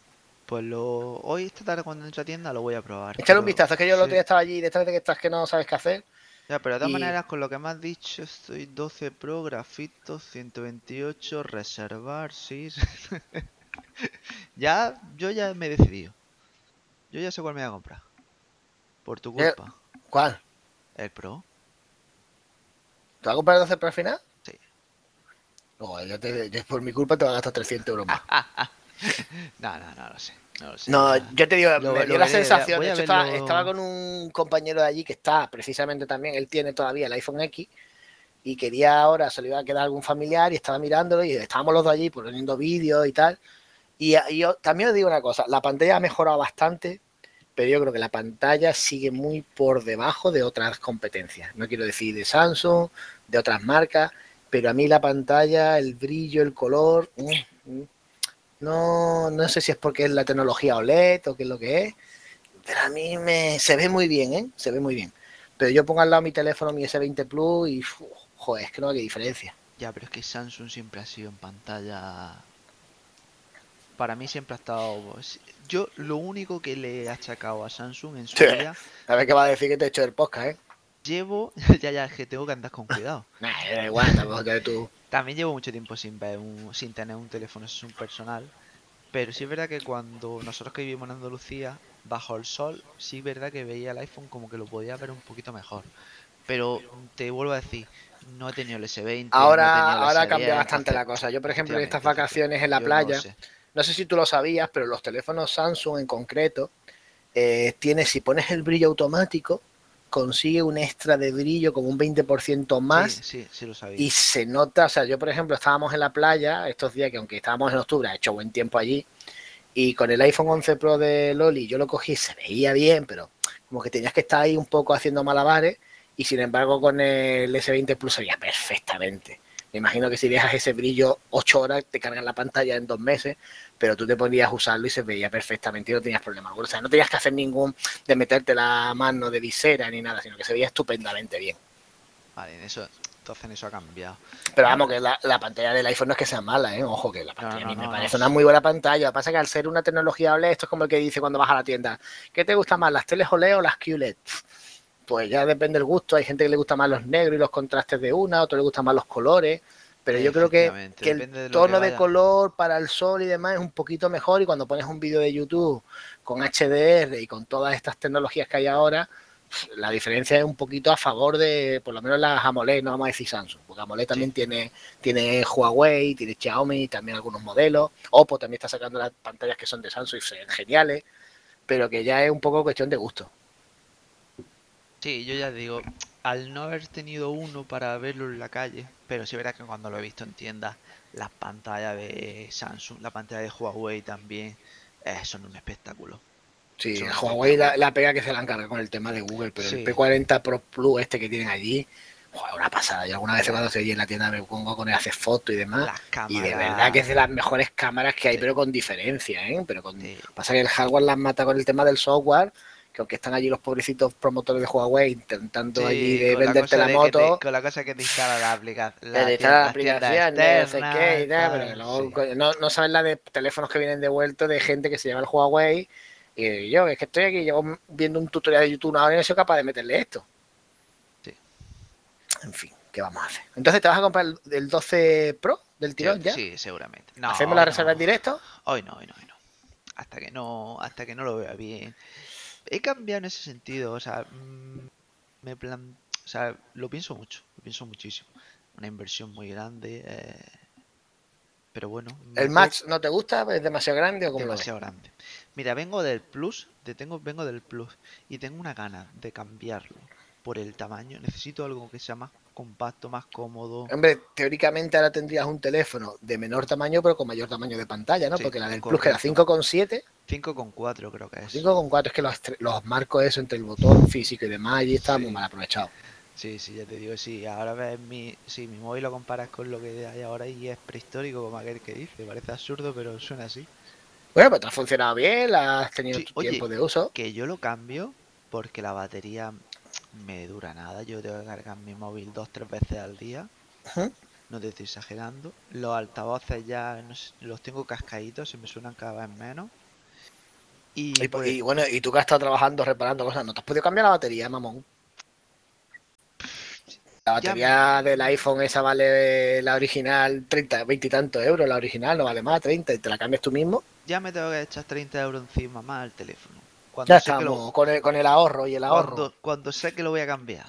Pues lo hoy esta tarde cuando entre a tienda lo voy a probar. Un pero- vistazo, es que yo el otro día estaba allí detrás de que estás que no sabes qué hacer. Ya, pero de todas Y- maneras, con lo que me has dicho, estoy 12 Pro, grafito, 128, reservar, sí. ya, yo ya me he decidido. Yo ya sé cuál me voy a comprar. Por tu Eh, culpa. ¿Cuál? El Pro. ¿Te vas a comprar el 12 Pro al final? Sí. No, ya te- ya por mi culpa te va a gastar 300 euros más. No, no, no lo sé. No, lo sé. No, yo te digo, Lo- me dio la sensación. De hecho, estaba, estaba con un compañero de allí que está precisamente también, él tiene todavía el iPhone X y quería ahora, se le iba a quedar algún familiar y estaba mirándolo y estábamos los dos allí poniendo vídeos y tal. Y, y yo también os digo una cosa, la pantalla ha mejorado bastante, pero yo creo que la pantalla sigue muy por debajo de otras competencias. No quiero decir de Samsung, de otras marcas, pero a mí la pantalla, el brillo, el color, mm, mm, no, no sé si es porque es la tecnología OLED o qué es lo que es, pero a mí me, se ve muy bien, ¿eh? Se ve muy bien. Pero yo pongo al lado mi teléfono, mi S20 Plus y, uf, joder, es que no hay diferencia. Ya, pero es que Samsung siempre ha sido en pantalla. Para mí siempre ha estado. pues, Yo lo único que le he achacado a Samsung en su Sí. día A ver qué va a decir que te he hecho el podcast, ¿eh? llevo. ya, ya, es que tengo que andar con cuidado. Nah, da igual, tampoco tú. También llevo mucho tiempo sin ver un- sin tener un teléfono Samsung personal. Pero sí es verdad que cuando nosotros que vivimos en Andalucía, bajo el sol, sí es verdad que veía el iPhone como que lo podía ver un poquito mejor. Pero te vuelvo a decir, no he tenido el S20. no he tenido Ahora, el ahora S10, cambia bastante la cosa. Yo, por ejemplo, en estas vacaciones en la no playa, sé. no sé si tú lo sabías, pero los teléfonos Samsung en concreto, eh, tiene, si pones el brillo automático, consigue un extra de brillo como un 20% más. Sí, sí, sí lo sabía. Y se nota, o sea, yo por ejemplo estábamos en la playa estos días que aunque estábamos en octubre, ha hecho buen tiempo allí, y con el iPhone 11 Pro de Loli yo lo cogí, se veía bien, pero como que tenías que estar ahí un poco haciendo malabares, y sin embargo con el S20 Plus se veía perfectamente. Me imagino que si dejas ese brillo 8 horas, te cargan la pantalla en dos meses, pero tú te ponías a usarlo y se veía perfectamente y no tenías problema. alguno. O sea, no tenías que hacer ningún de meterte la mano de visera ni nada, sino que se veía estupendamente bien. Vale, en eso Entonces eso ha cambiado. Pero vamos, que la, la pantalla del iPhone no es que sea mala, ¿eh? Ojo, que la pantalla no, a mí me no, parece una muy buena pantalla. Lo que pasa es que al ser una tecnología OLED, esto es como el que dice cuando vas a la tienda, ¿qué te gusta más, las teles OLED o las QLED? Pues ya depende del gusto. Hay gente que le gusta más los negros y los contrastes de una, otro le gustan más los colores. Pero yo creo que, que el de tono que de color para el sol y demás es un poquito mejor. Y cuando pones un vídeo de YouTube con HDR y con todas estas tecnologías que hay ahora, la diferencia es un poquito a favor de, por lo menos las AMOLED, no vamos a decir Samsung, porque AMOLED también tiene, tiene Huawei, tiene Xiaomi, también algunos modelos. Oppo también está sacando las pantallas que son de Samsung y ven geniales, pero que ya es un poco cuestión de gusto. Sí, yo ya digo, al no haber tenido uno para verlo en la calle, pero sí verás que cuando lo he visto en tiendas, las pantallas de Samsung, la pantalla de Huawei también, eh, son un espectáculo. Sí, Son Huawei la, la pega que se la encarga con el tema de Google, pero Sí. el P40 Pro Plus este que tienen allí, joder, una pasada. Yo alguna vez cuando estoy allí en la tienda me pongo con él a hacer fotos y demás. Las Y de verdad que es de las mejores cámaras que hay, Sí. pero con diferencia, ¿eh? Pero con... Sí. Pasa que el hardware las mata con el tema del software, que aunque están allí los pobrecitos promotores de Huawei intentando Sí, allí de la venderte la moto, te- con la cosa que te instala la aplicación. te instala la aplicación, no sé qué y tal, pero luego no, no saben la de teléfonos que vienen devueltos de gente que se llama el Huawei. Y yo, es que estoy aquí, llevo viendo un tutorial de YouTube una hora y no soy capaz de meterle esto. Sí. En fin, ¿qué vamos a hacer? Entonces, ¿te vas a comprar el, el 12 Pro del tirón ya? Sí, seguramente. No, ¿Hacemos la reserva no. en directo? Hoy no, hoy no, hoy no. Hasta que no, hasta que no lo vea bien. He cambiado en ese sentido, o sea, mm, me plan, o sea, lo pienso mucho, lo pienso muchísimo. Una inversión muy grande, eh, pero bueno. ¿El Max no te gusta? ¿Es demasiado grande o ves? demasiado grande. Mira, vengo del Plus, te tengo, vengo del Plus y tengo una gana de cambiarlo por el tamaño. Necesito algo que sea más compacto, más cómodo. Hombre, teóricamente ahora tendrías un teléfono de menor tamaño, pero con mayor tamaño de pantalla, ¿no? Sí, Porque la del Plus, que era correcto. 5,7, 5,4 creo que es. 5,4 es que los, los marcos eso entre el botón físico y demás, allí está Sí. muy mal aprovechado. Sí, sí, ya te digo, sí, ahora ves mi, sí, mi móvil lo comparas con lo que hay ahora y es prehistórico como aquel que dice, parece absurdo, pero suena así. Bueno, pues te ha funcionado bien, la has tenido Sí, tu oye, tiempo de uso. Que yo lo cambio porque la batería me dura nada, yo tengo que cargar mi móvil dos, tres veces al día, no te estoy exagerando. Los altavoces ya los tengo cascaditos, se me suenan cada vez menos. Y, pues, y bueno, y tú que has estado trabajando, reparando cosas, ¿no te has podido cambiar la batería, mamón? La batería del iPhone esa vale la original 30, 20 y tantos euros, la original no vale más, 30, y te la cambias tú mismo. ya me tengo que echar 30 euros encima más al teléfono. Cuando Ya sé que lo- estamos, con, el, con el ahorro y el ahorro. cuando, cuando sé que lo voy a cambiar.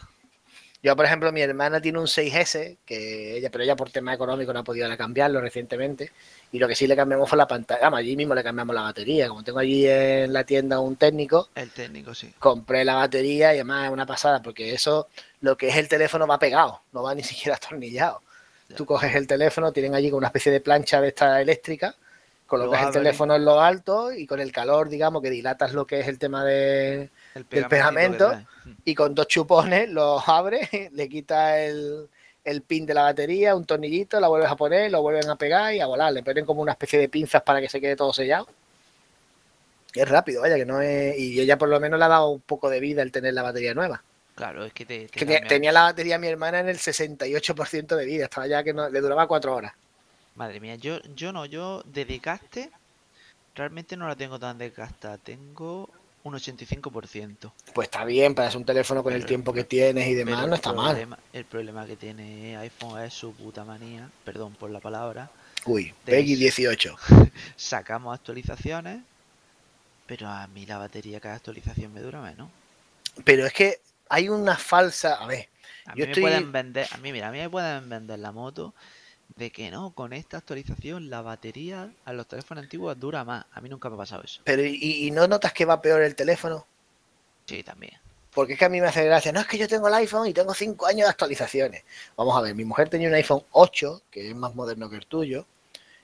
Yo, por ejemplo, mi hermana tiene un 6S, que ella, pero ella por tema económico no ha podido cambiarlo recientemente. Y lo que sí le cambiamos fue la pantalla. Vamos, allí mismo le cambiamos la batería. Como tengo allí en la tienda un técnico, El técnico, sí. compré la batería y además es una pasada, porque eso, lo que es el teléfono va pegado, no va ni siquiera atornillado. Ya. Tú coges el teléfono, tienen allí con una especie de plancha de esta eléctrica, colocas el teléfono en lo alto y con el calor, digamos, que dilatas lo que es el tema de, El del pegamento. Mm. y con dos chupones los abres, le quitas el, el pin de la batería, un tornillito, la vuelves a poner, lo vuelven a pegar y a volar. Le ponen como una especie de pinzas para que se quede todo sellado. Es rápido, vaya, que no es. Y ella por lo menos le ha dado un poco de vida el tener la batería nueva. Claro, es que te, te Que te- cambia- tenía la batería mi hermana en el 68% de vida, estaba ya que no, le duraba cuatro horas. Madre mía, yo, yo no, yo de desgaste realmente no la tengo tan desgastada. Tengo un 85%. Pues está bien, para un teléfono con el tiempo que tienes y demás, no está mal. El problema que tiene iPhone es su puta manía, perdón por la palabra. Uy, Peggy 18. Sacamos actualizaciones, pero a mí la batería cada actualización me dura menos. Pero es que hay una falsa. A ver, A Yo mí estoy- me pueden vender, a mí mira, a mí me pueden vender la moto de que no, con esta actualización la batería a los teléfonos antiguos dura más. A mí nunca me ha pasado eso. pero ¿y, y no notas que va peor el teléfono? Sí, también. Porque es que a mí me hace gracia. No es que yo tengo el iPhone y tengo 5 años de actualizaciones. Vamos a ver, mi mujer tenía un iPhone 8, que es más moderno que el tuyo.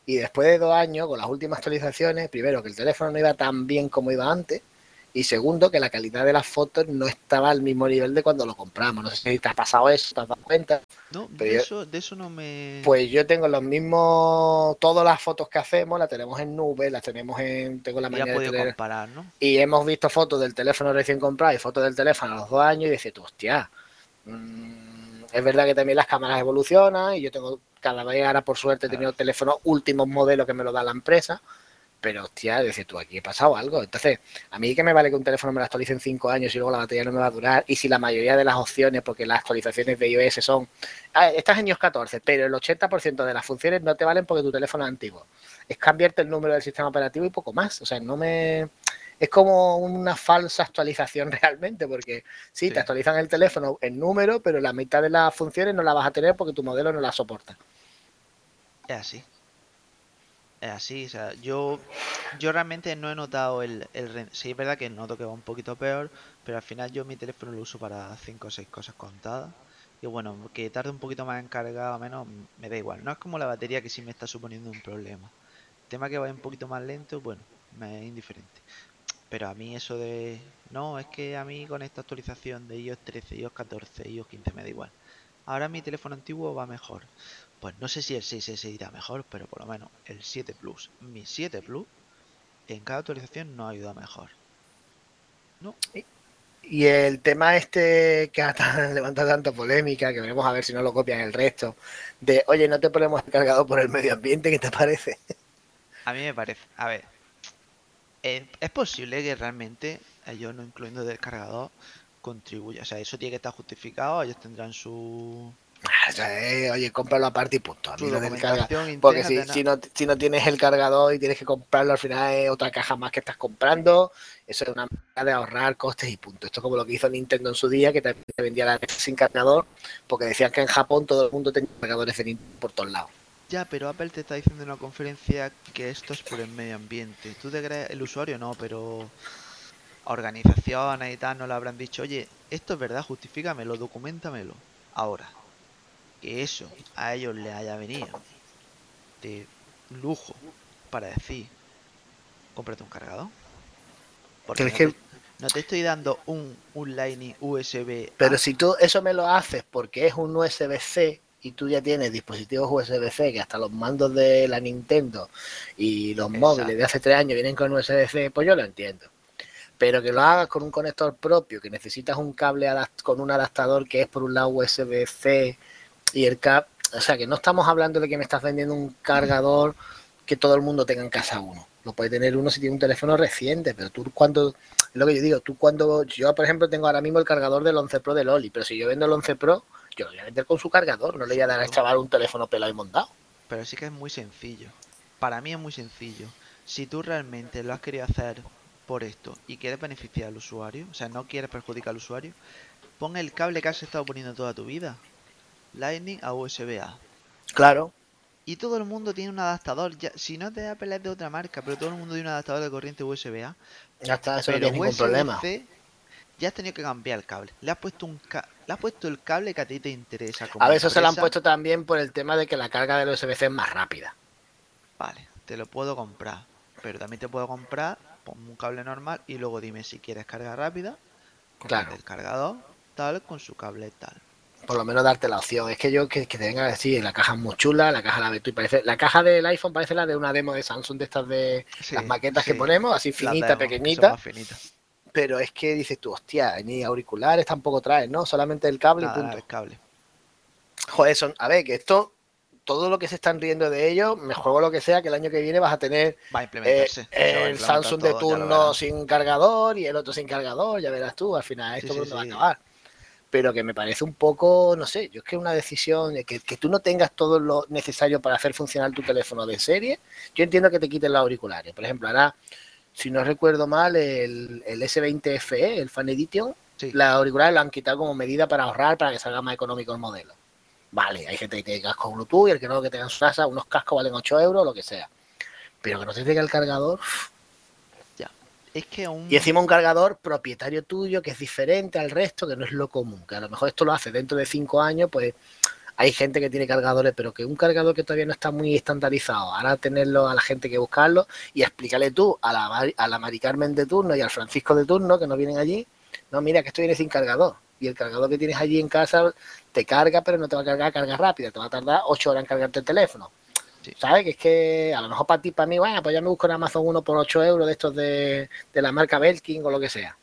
Y después de dos años, con las últimas actualizaciones, primero que el teléfono no iba tan bien como iba antes. Y segundo, que la calidad de las fotos no estaba al mismo nivel de cuando lo compramos. No sé si te has pasado eso, te has dado cuenta. No, Pero de yo- eso, de eso no me. Pues yo tengo los mismos, todas las fotos que hacemos las tenemos en nube, las tenemos en, tengo la he de tener comparar, ¿no? y hemos visto fotos del teléfono recién comprado y fotos del teléfono a los dos años y dices tú, hostia, mm, Es verdad que también las cámaras evolucionan y yo tengo cada vez ahora por suerte he tenido teléfonos últimos modelos que me lo da la empresa. Pero hostia, dices tú, aquí he pasado algo. Entonces, a mí que me vale que un teléfono me lo actualice en 5 años y luego la batería no me va a durar. Y si la mayoría de las opciones, porque las actualizaciones de iOS son. Ah, estás en iOS 14, pero el 80% de las funciones no te valen porque tu teléfono es antiguo. Es cambiarte el número del sistema operativo y poco más. O sea, no me. Es como una falsa actualización realmente, porque sí, Sí. te actualizan el teléfono en número, pero la mitad de las funciones no las vas a tener porque tu modelo no las soporta. Es así. Así, o sea, yo, yo realmente no he notado el, el Sí, es verdad que noto que va un poquito peor, pero al final yo mi teléfono lo uso para 5 o 6 cosas contadas. Y bueno, que tarde un poquito más en cargar o menos, me da igual. No es como la batería que sí me está suponiendo un problema. El tema que vaya un poquito más lento, bueno, me es indiferente. Pero a mí eso de... No, es que a mí con esta actualización de iOS 13, iOS 14, iOS 15 me da igual. Ahora mi teléfono antiguo va mejor. Pues no sé si el 6S irá mejor, pero por lo menos el 7 Plus, mi 7 Plus, en cada actualización no ayuda mejor. No, Y el tema este que ha tan- levantado tanta polémica, que veremos a ver si no lo copian el resto, de, oye, no te ponemos el cargador por el medio ambiente, ¿qué te parece? a mí me parece. A ver, eh, es posible que realmente ellos no incluyendo del cargador contribuya. O sea, eso tiene que estar justificado, ellos tendrán su, O sea, eh, oye, cómpralo aparte y punto. A su mí lo del carga- documentación Porque si, no, si no tienes el cargador y tienes que comprarlo, al final es otra caja más que estás comprando. Eso es una manera de ahorrar costes y punto. Esto es como lo que hizo Nintendo en su día, que también te vendía la NES sin cargador, porque decían que en Japón todo el mundo tenía cargadores de Nintendo por todos lados. Ya, pero Apple te está diciendo en una conferencia que esto es por el medio ambiente. ¿Tú te crees el usuario? No, pero organizaciones y tal no le habrán dicho, oye, esto es verdad, justifícamelo, documentamelo. Ahora, que eso a ellos les haya venido de lujo para decir, cómprate un cargador. Porque no, que- te, no te estoy dando un, un Lightning USB. Pero A. si tú eso me lo haces porque es un USB-C y tú ya tienes dispositivos USB-C que hasta los mandos de la Nintendo y los móviles de hace tres años vienen con USB-C, pues yo lo entiendo. Pero que lo hagas con un conector propio, que necesitas un cable con un adaptador que es por un lado USB-C y el cap, o sea que no estamos hablando de que me estás vendiendo un cargador que todo el mundo tenga en casa uno. Lo puede tener uno si tiene un teléfono reciente, pero tú cuando, es lo que yo digo, tú cuando, yo por ejemplo tengo ahora mismo el cargador del 11 Pro de Loli, pero si yo vendo el 11 Pro, yo lo voy a vender con su cargador, no le voy a dar al chaval un teléfono pelado y montado. Pero sí que es muy sencillo. Para mí es muy sencillo. Si tú realmente lo has querido hacer por esto y quieres beneficiar al usuario, o sea, no quieres perjudicar al usuario, pon el cable que has estado poniendo toda tu vida. Lightning a USB-A. Claro. Y todo el mundo tiene un adaptador. Ya, si no te Apple es de otra marca, pero todo el mundo tiene un adaptador de corriente USB-A. Ya está, eso no Pero tiene ningún problema. Ya has tenido que cambiar el cable. Le has puesto un ca- le has puesto el cable que a ti te interesa. Como A ver, eso se lo han puesto también por el tema de que la carga del USB-C es más rápida. Vale, te lo puedo comprar. Pero también te puedo comprar, ponme un cable normal y luego dime si quieres carga rápida. Claro. el cargador, tal, con su cable tal. Por lo menos darte la opción. Es que yo que, que te venga a decir, la caja es muy chula, la caja la ves tú y parece, la caja del iPhone parece la de una demo de Samsung de estas de Sí, las maquetas que ponemos, así finita, son pequeñita, pero es que dices tú, hostia, ni auriculares tampoco traes, ¿no? Solamente el cable y punto. el cable. Joder, son, a ver, que esto, todo lo que se están riendo de ello, me juego lo que sea, que el año que viene vas a tener Va a eh, implementarse. el Samsung de todo, turno sin cargador y el otro sin cargador, ya verás tú, al final esto sí, va a acabar. Pero que me parece un poco, no sé, yo es que una decisión, de que, que tú no tengas todo lo necesario para hacer funcionar tu teléfono de serie, yo entiendo que te quiten los auriculares. Por ejemplo, ahora, si no recuerdo mal, el, el S20 FE, el Fan Edition, Sí. los auriculares lo han quitado como medida para ahorrar, para que salga más económico el modelo. Vale, hay gente que tiene casco Bluetooth y el que no, que tenga en su casa, unos cascos valen 8 euros, lo que sea. Pero que no te tenga el cargador. Y encima un cargador propietario tuyo, que es diferente al resto, que no es lo común. Que a lo mejor esto lo hace dentro de 5 años, pues hay gente que tiene cargadores, pero que un cargador que todavía no está muy estandarizado, ahora tenerlo a la gente que buscarlo y explícale tú a la, a la Mari Carmen de turno y al Francisco de turno, que no vienen allí, no, mira que esto viene sin cargador. Y el cargador que tienes allí en casa te carga, pero no te va a cargar carga rápida, te va a tardar 8 horas en cargarte el teléfono. Sí. ¿Sabes? Que es que a lo mejor para ti, para mí, bueno, pues ya me busco en Amazon uno por 8 euros de estos de, de la marca Belkin o lo que sea.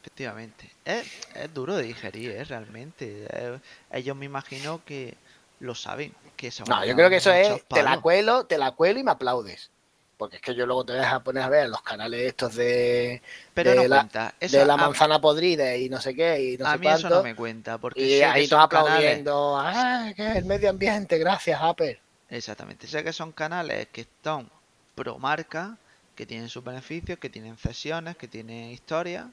Efectivamente. Es, es duro de digerir, ¿eh? realmente. Eh, ellos me imagino que lo saben. Que se No, yo creo que eso es, te la cuelo, te la cuelo y me aplaudes. Porque es que yo luego te voy a poner a ver los canales estos de, Pero de no la, cuenta. Eso de la a- manzana podrida y no sé qué y no a sé mí eso cuánto. no me cuenta. Porque y ahí todos canales- aplaudiendo. ¡Ah, que el medio ambiente! Gracias, Apple. Exactamente. Sé que son canales que están pro marca, que tienen sus beneficios, que tienen cesiones, que tienen historia.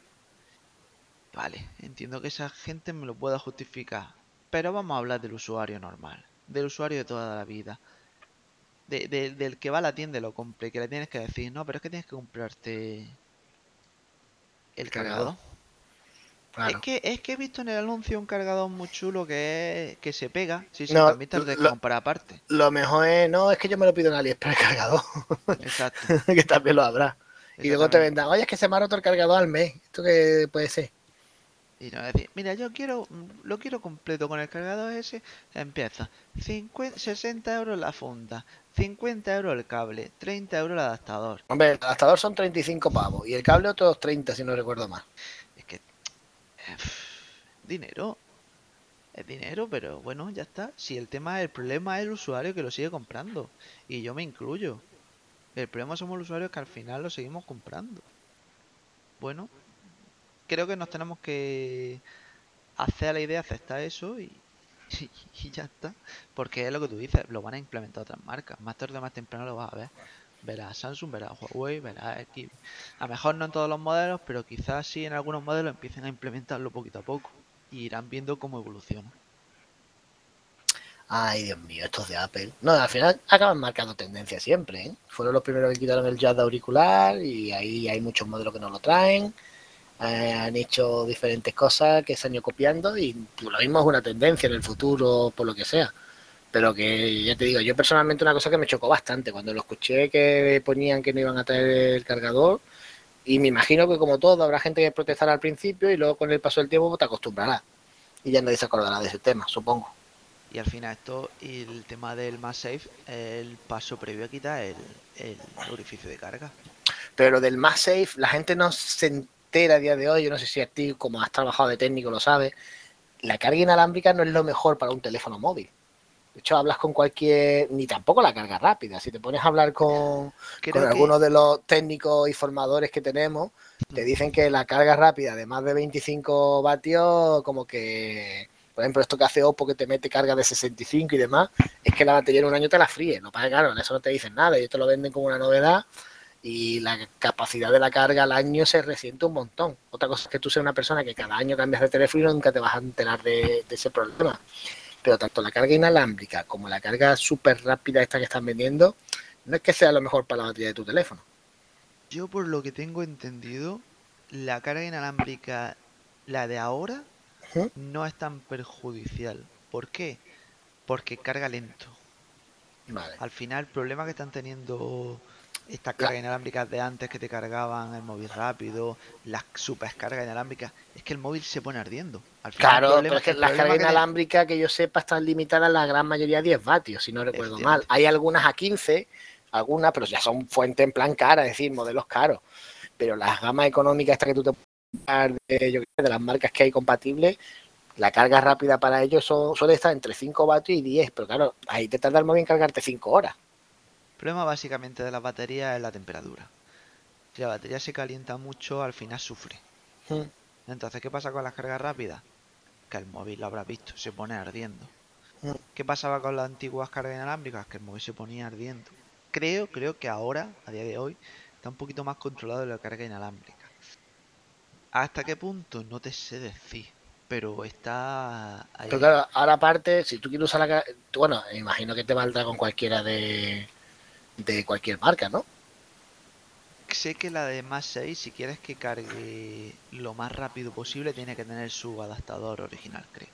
Vale, entiendo que esa gente me lo pueda justificar. Pero vamos a hablar del usuario normal, del usuario de toda la vida. De- de- del que va a la tienda y lo compre, que le tienes que decir, no, pero es que tienes que comprarte el Cargador. Claro. Es que, es que he visto en el anuncio un cargador muy chulo que, es- que se pega. Sí, sí, No, te lo comprar aparte. Lo mejor es, no, es que yo me lo pido en AliExpress el cargador, Exacto. que también lo habrá. Y luego te vendan, oye, es que se me ha roto el cargador al mes. ¿Esto qué puede ser? Y no decir, mira, yo quiero, lo quiero completo con el cargador ese, empieza, 50, 60 euros la funda, 50 euros el cable, 30 euros el adaptador. Hombre, el adaptador son 35 pavos y el cable otros 30, si no recuerdo mal. Dinero, es dinero, pero bueno, ya está. Si el tema, el problema es el usuario que lo sigue comprando, y yo me incluyo. El problema somos los usuarios que al final lo seguimos comprando. Bueno, creo que nos tenemos que hacer la idea, aceptar eso y, y ya está. Porque es lo que tú dices, lo van a implementar otras marcas. Más tarde o más temprano lo vas a ver. Verás Samsung, verás Huawei, verás X. A lo mejor no en todos los modelos, pero quizás sí en algunos modelos empiecen a implementarlo poquito a poco. Y irán viendo cómo evoluciona. Ay, Dios mío, estos de Apple. No, al final acaban marcando tendencia siempre, ¿eh? Fueron los primeros que quitaron el de auricular y ahí hay muchos modelos que no lo traen. Eh, han hecho diferentes cosas que se han ido copiando y lo mismo es una tendencia en el futuro, por lo que sea. Pero que ya te digo, yo personalmente una cosa que me chocó bastante cuando lo escuché que ponían que no iban a traer el cargador. Y me imagino que como todo, habrá gente que protestará al principio y luego con el paso del tiempo te acostumbrarás. Y ya nadie se acordará de ese tema, supongo. Y al final esto, y el tema del MagSafe, el paso previo a quitar el, el orificio de carga. Pero lo del MagSafe, la gente no se entera a día de hoy. Yo no sé si a ti, como has trabajado de técnico, lo sabes. La carga inalámbrica no es lo mejor para un teléfono móvil. De hecho, hablas con cualquier. Ni tampoco la carga rápida. Si te pones a hablar con, Creo con que- algunos de los técnicos y formadores que tenemos, te dicen que la carga rápida de más de 25 vatios, como que. Por ejemplo, esto que hace Oppo que te mete carga de 65 y demás, es que la batería en un año te la fríe. No pasa claro, en eso no te dicen nada. Ellos te lo venden como una novedad y la capacidad de la carga al año se resiente un montón. Otra cosa es que tú seas una persona que cada año cambias de teléfono y nunca te vas a enterar de, de ese problema. Pero tanto la carga inalámbrica como la carga súper rápida esta que están vendiendo, no es que sea lo mejor para la batería de tu teléfono. Yo por lo que tengo entendido, la carga inalámbrica, la de ahora, no es tan perjudicial. ¿Por qué? Porque carga lento. Vale. Al final el problema que están teniendo estas cargas inalámbricas de antes que te cargaban el móvil rápido, las super cargas inalámbricas, es que el móvil se pone ardiendo. Al final el Claro, problema- pero es que el la problema carga que yo sepa están limitadas la gran mayoría a 10 vatios, si no recuerdo mal. Hay algunas a 15, algunas, pero ya son fuentes en plan cara, es decir, modelos caros. Pero las gamas económicas estas que tú te puedes de, yo de las marcas que hay compatibles, la carga rápida para ellos son- suele estar entre 5 vatios y 10, pero claro, ahí te tarda el móvil en cargarte 5 horas. El problema básicamente de las baterías es la temperatura. Si la batería se calienta mucho, al final sufre. Mm. Entonces, ¿qué pasa con las cargas rápidas? Que el móvil lo habrás visto, se pone ardiendo. Mm. ¿Qué pasaba con las antiguas cargas inalámbricas? Que el móvil se ponía ardiendo. Creo, creo que ahora, a día de hoy, está un poquito más controlado la carga inalámbrica. ¿Hasta qué punto? No te sé decir. Pero está ahí. Pero claro, ahora aparte, si tú quieres usar la carga, bueno, imagino que te valdrá con cualquiera de, de cualquier marca, ¿no? Sé que la de más 6, si quieres que cargue lo más rápido posible, tiene que tener su adaptador original, creo.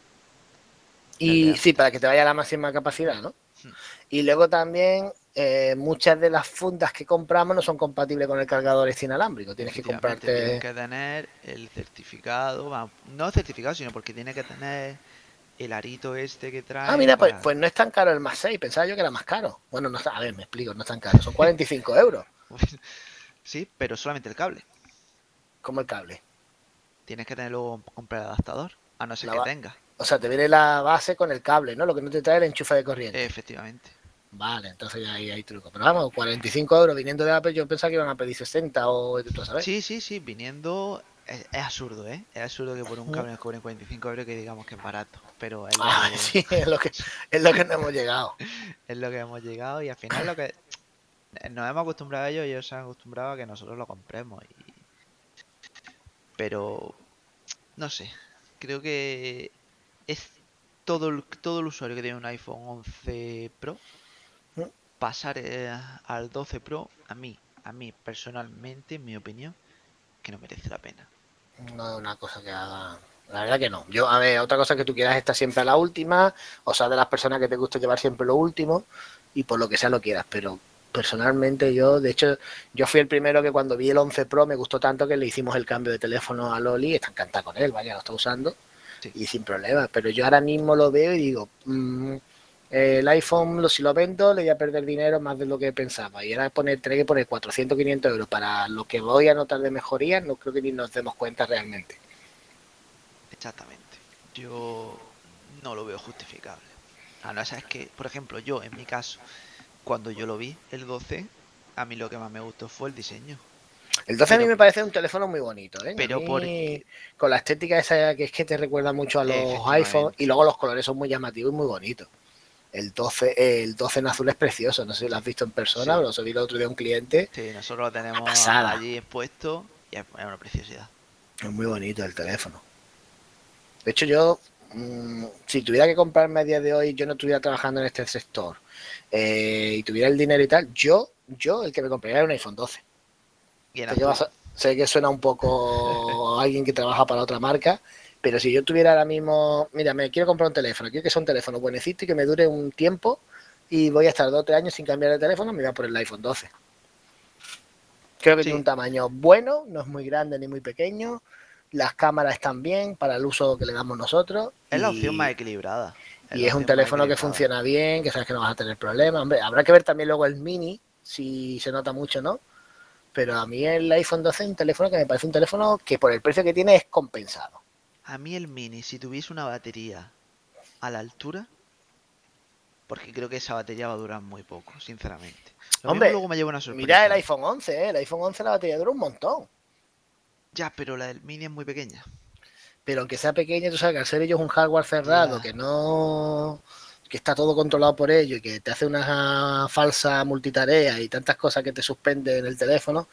Y sí, para que te vaya a la máxima capacidad, ¿no? Hmm. Y luego también eh, muchas de las fundas que compramos no son compatibles con el cargador este inalámbrico. Tienes que comprarte. Tienes que tener el certificado, va, no certificado, sino porque tiene que tener el arito este que trae. Ah, mira, pues, para- pues no es tan caro el más 6. Pensaba yo que era más caro. Bueno, no está, a ver, me explico, no es tan caro. Son 45 euros sí, pero solamente el cable. como el cable. tienes que tener luego comprar el adaptador, a no ser La que tengas. O sea, te viene la base con el cable, ¿no? Lo que no te trae el enchufe de corriente. Efectivamente. Vale, entonces ya ahí hay truco. Pero vamos, 45 euros viniendo de Apple, yo pensaba que iban a pedir 60 o tú a saber. Sí, sí, sí, viniendo. Es, es absurdo, ¿eh? Es absurdo que por un cable nos cobren 45 euros que digamos que es barato. Pero es lo, Ah, que, sí, es lo que, es lo que no hemos llegado. es lo que hemos llegado y al final lo que. Nos hemos acostumbrado a ellos y ellos se han acostumbrado a que nosotros lo compremos. Y... Pero. No sé. Creo que. Es todo el, todo el usuario que tiene un iPhone 11 Pro. ¿Mm? Pasar eh, al 12 Pro, a mí, a mí personalmente, en mi opinión, que no merece la pena. No es una cosa que haga. La verdad que no. Yo, a ver, otra cosa que tú quieras estar siempre a la última, o sea, de las personas que te gusta llevar siempre lo último, y por lo que sea lo quieras, pero personalmente yo, de hecho, yo fui el primero que cuando vi el 11 Pro me gustó tanto que le hicimos el cambio de teléfono a Loli, está encantada con él, vaya, lo está usando, Sí. y sin problema, pero yo ahora mismo lo veo y digo, mm, el iPhone, lo, si lo vendo, le voy a perder dinero más de lo que pensaba, y ahora poner, tener que poner 400, 500 euros para lo que voy a notar de mejoría, no creo que ni nos demos cuenta realmente. Exactamente. Yo no lo veo justificable. A no ser que, por ejemplo, yo en mi caso, cuando yo lo vi, el 12, a mí lo que más me gustó fue el diseño. El 12 a mí me parece un teléfono muy bonito, ¿eh? Pero Con la estética esa que es que te recuerda mucho a los iPhones y luego los colores son muy llamativos y muy bonitos. El 12, el 12 en azul es precioso, no sé si lo has visto en persona, Sí. pero lo vi el otro día a un cliente. Sí, nosotros lo tenemos allí expuesto y es una preciosidad. Es muy bonito el teléfono. De hecho, yo, mm, si tuviera que comprarme a día de hoy, yo no estuviera trabajando en este sector eh, y tuviera el dinero y tal, yo, yo el que me compraría era un iPhone 12. Y en Sé que, sé suena un poco a alguien que trabaja para otra marca, pero si yo tuviera ahora mismo, mira, me quiero comprar un teléfono, quiero que sea un teléfono buenecito y que me dure un tiempo y voy a estar dos o tres años sin cambiar de teléfono, me voy a por el iPhone 12. Creo que Sí. tiene un tamaño bueno, no es muy grande ni muy pequeño, las cámaras están bien para el uso que le damos nosotros. es la opción más equilibrada. y es un teléfono que funciona bien, que sabes que no vas a tener problemas. Hombre, habrá que ver también luego el mini, si se nota mucho, ¿no? Pero a mí el iPhone 12 es un teléfono que me parece un teléfono que por el precio que tiene es compensado. A mí el mini, si tuviese una batería a la altura, porque creo que esa batería va a durar muy poco, sinceramente. Lo Hombre, luego me lleva una sorpresa. Mira el iPhone 11, ¿eh? El iPhone 11 la batería dura un montón. Ya, pero la del mini es muy pequeña. Pero aunque sea pequeño, tú sabes que al ser ellos un hardware cerrado, Ya. que no que está todo controlado por ellos y que te hace una falsa multitarea y tantas cosas que te suspenden el teléfono,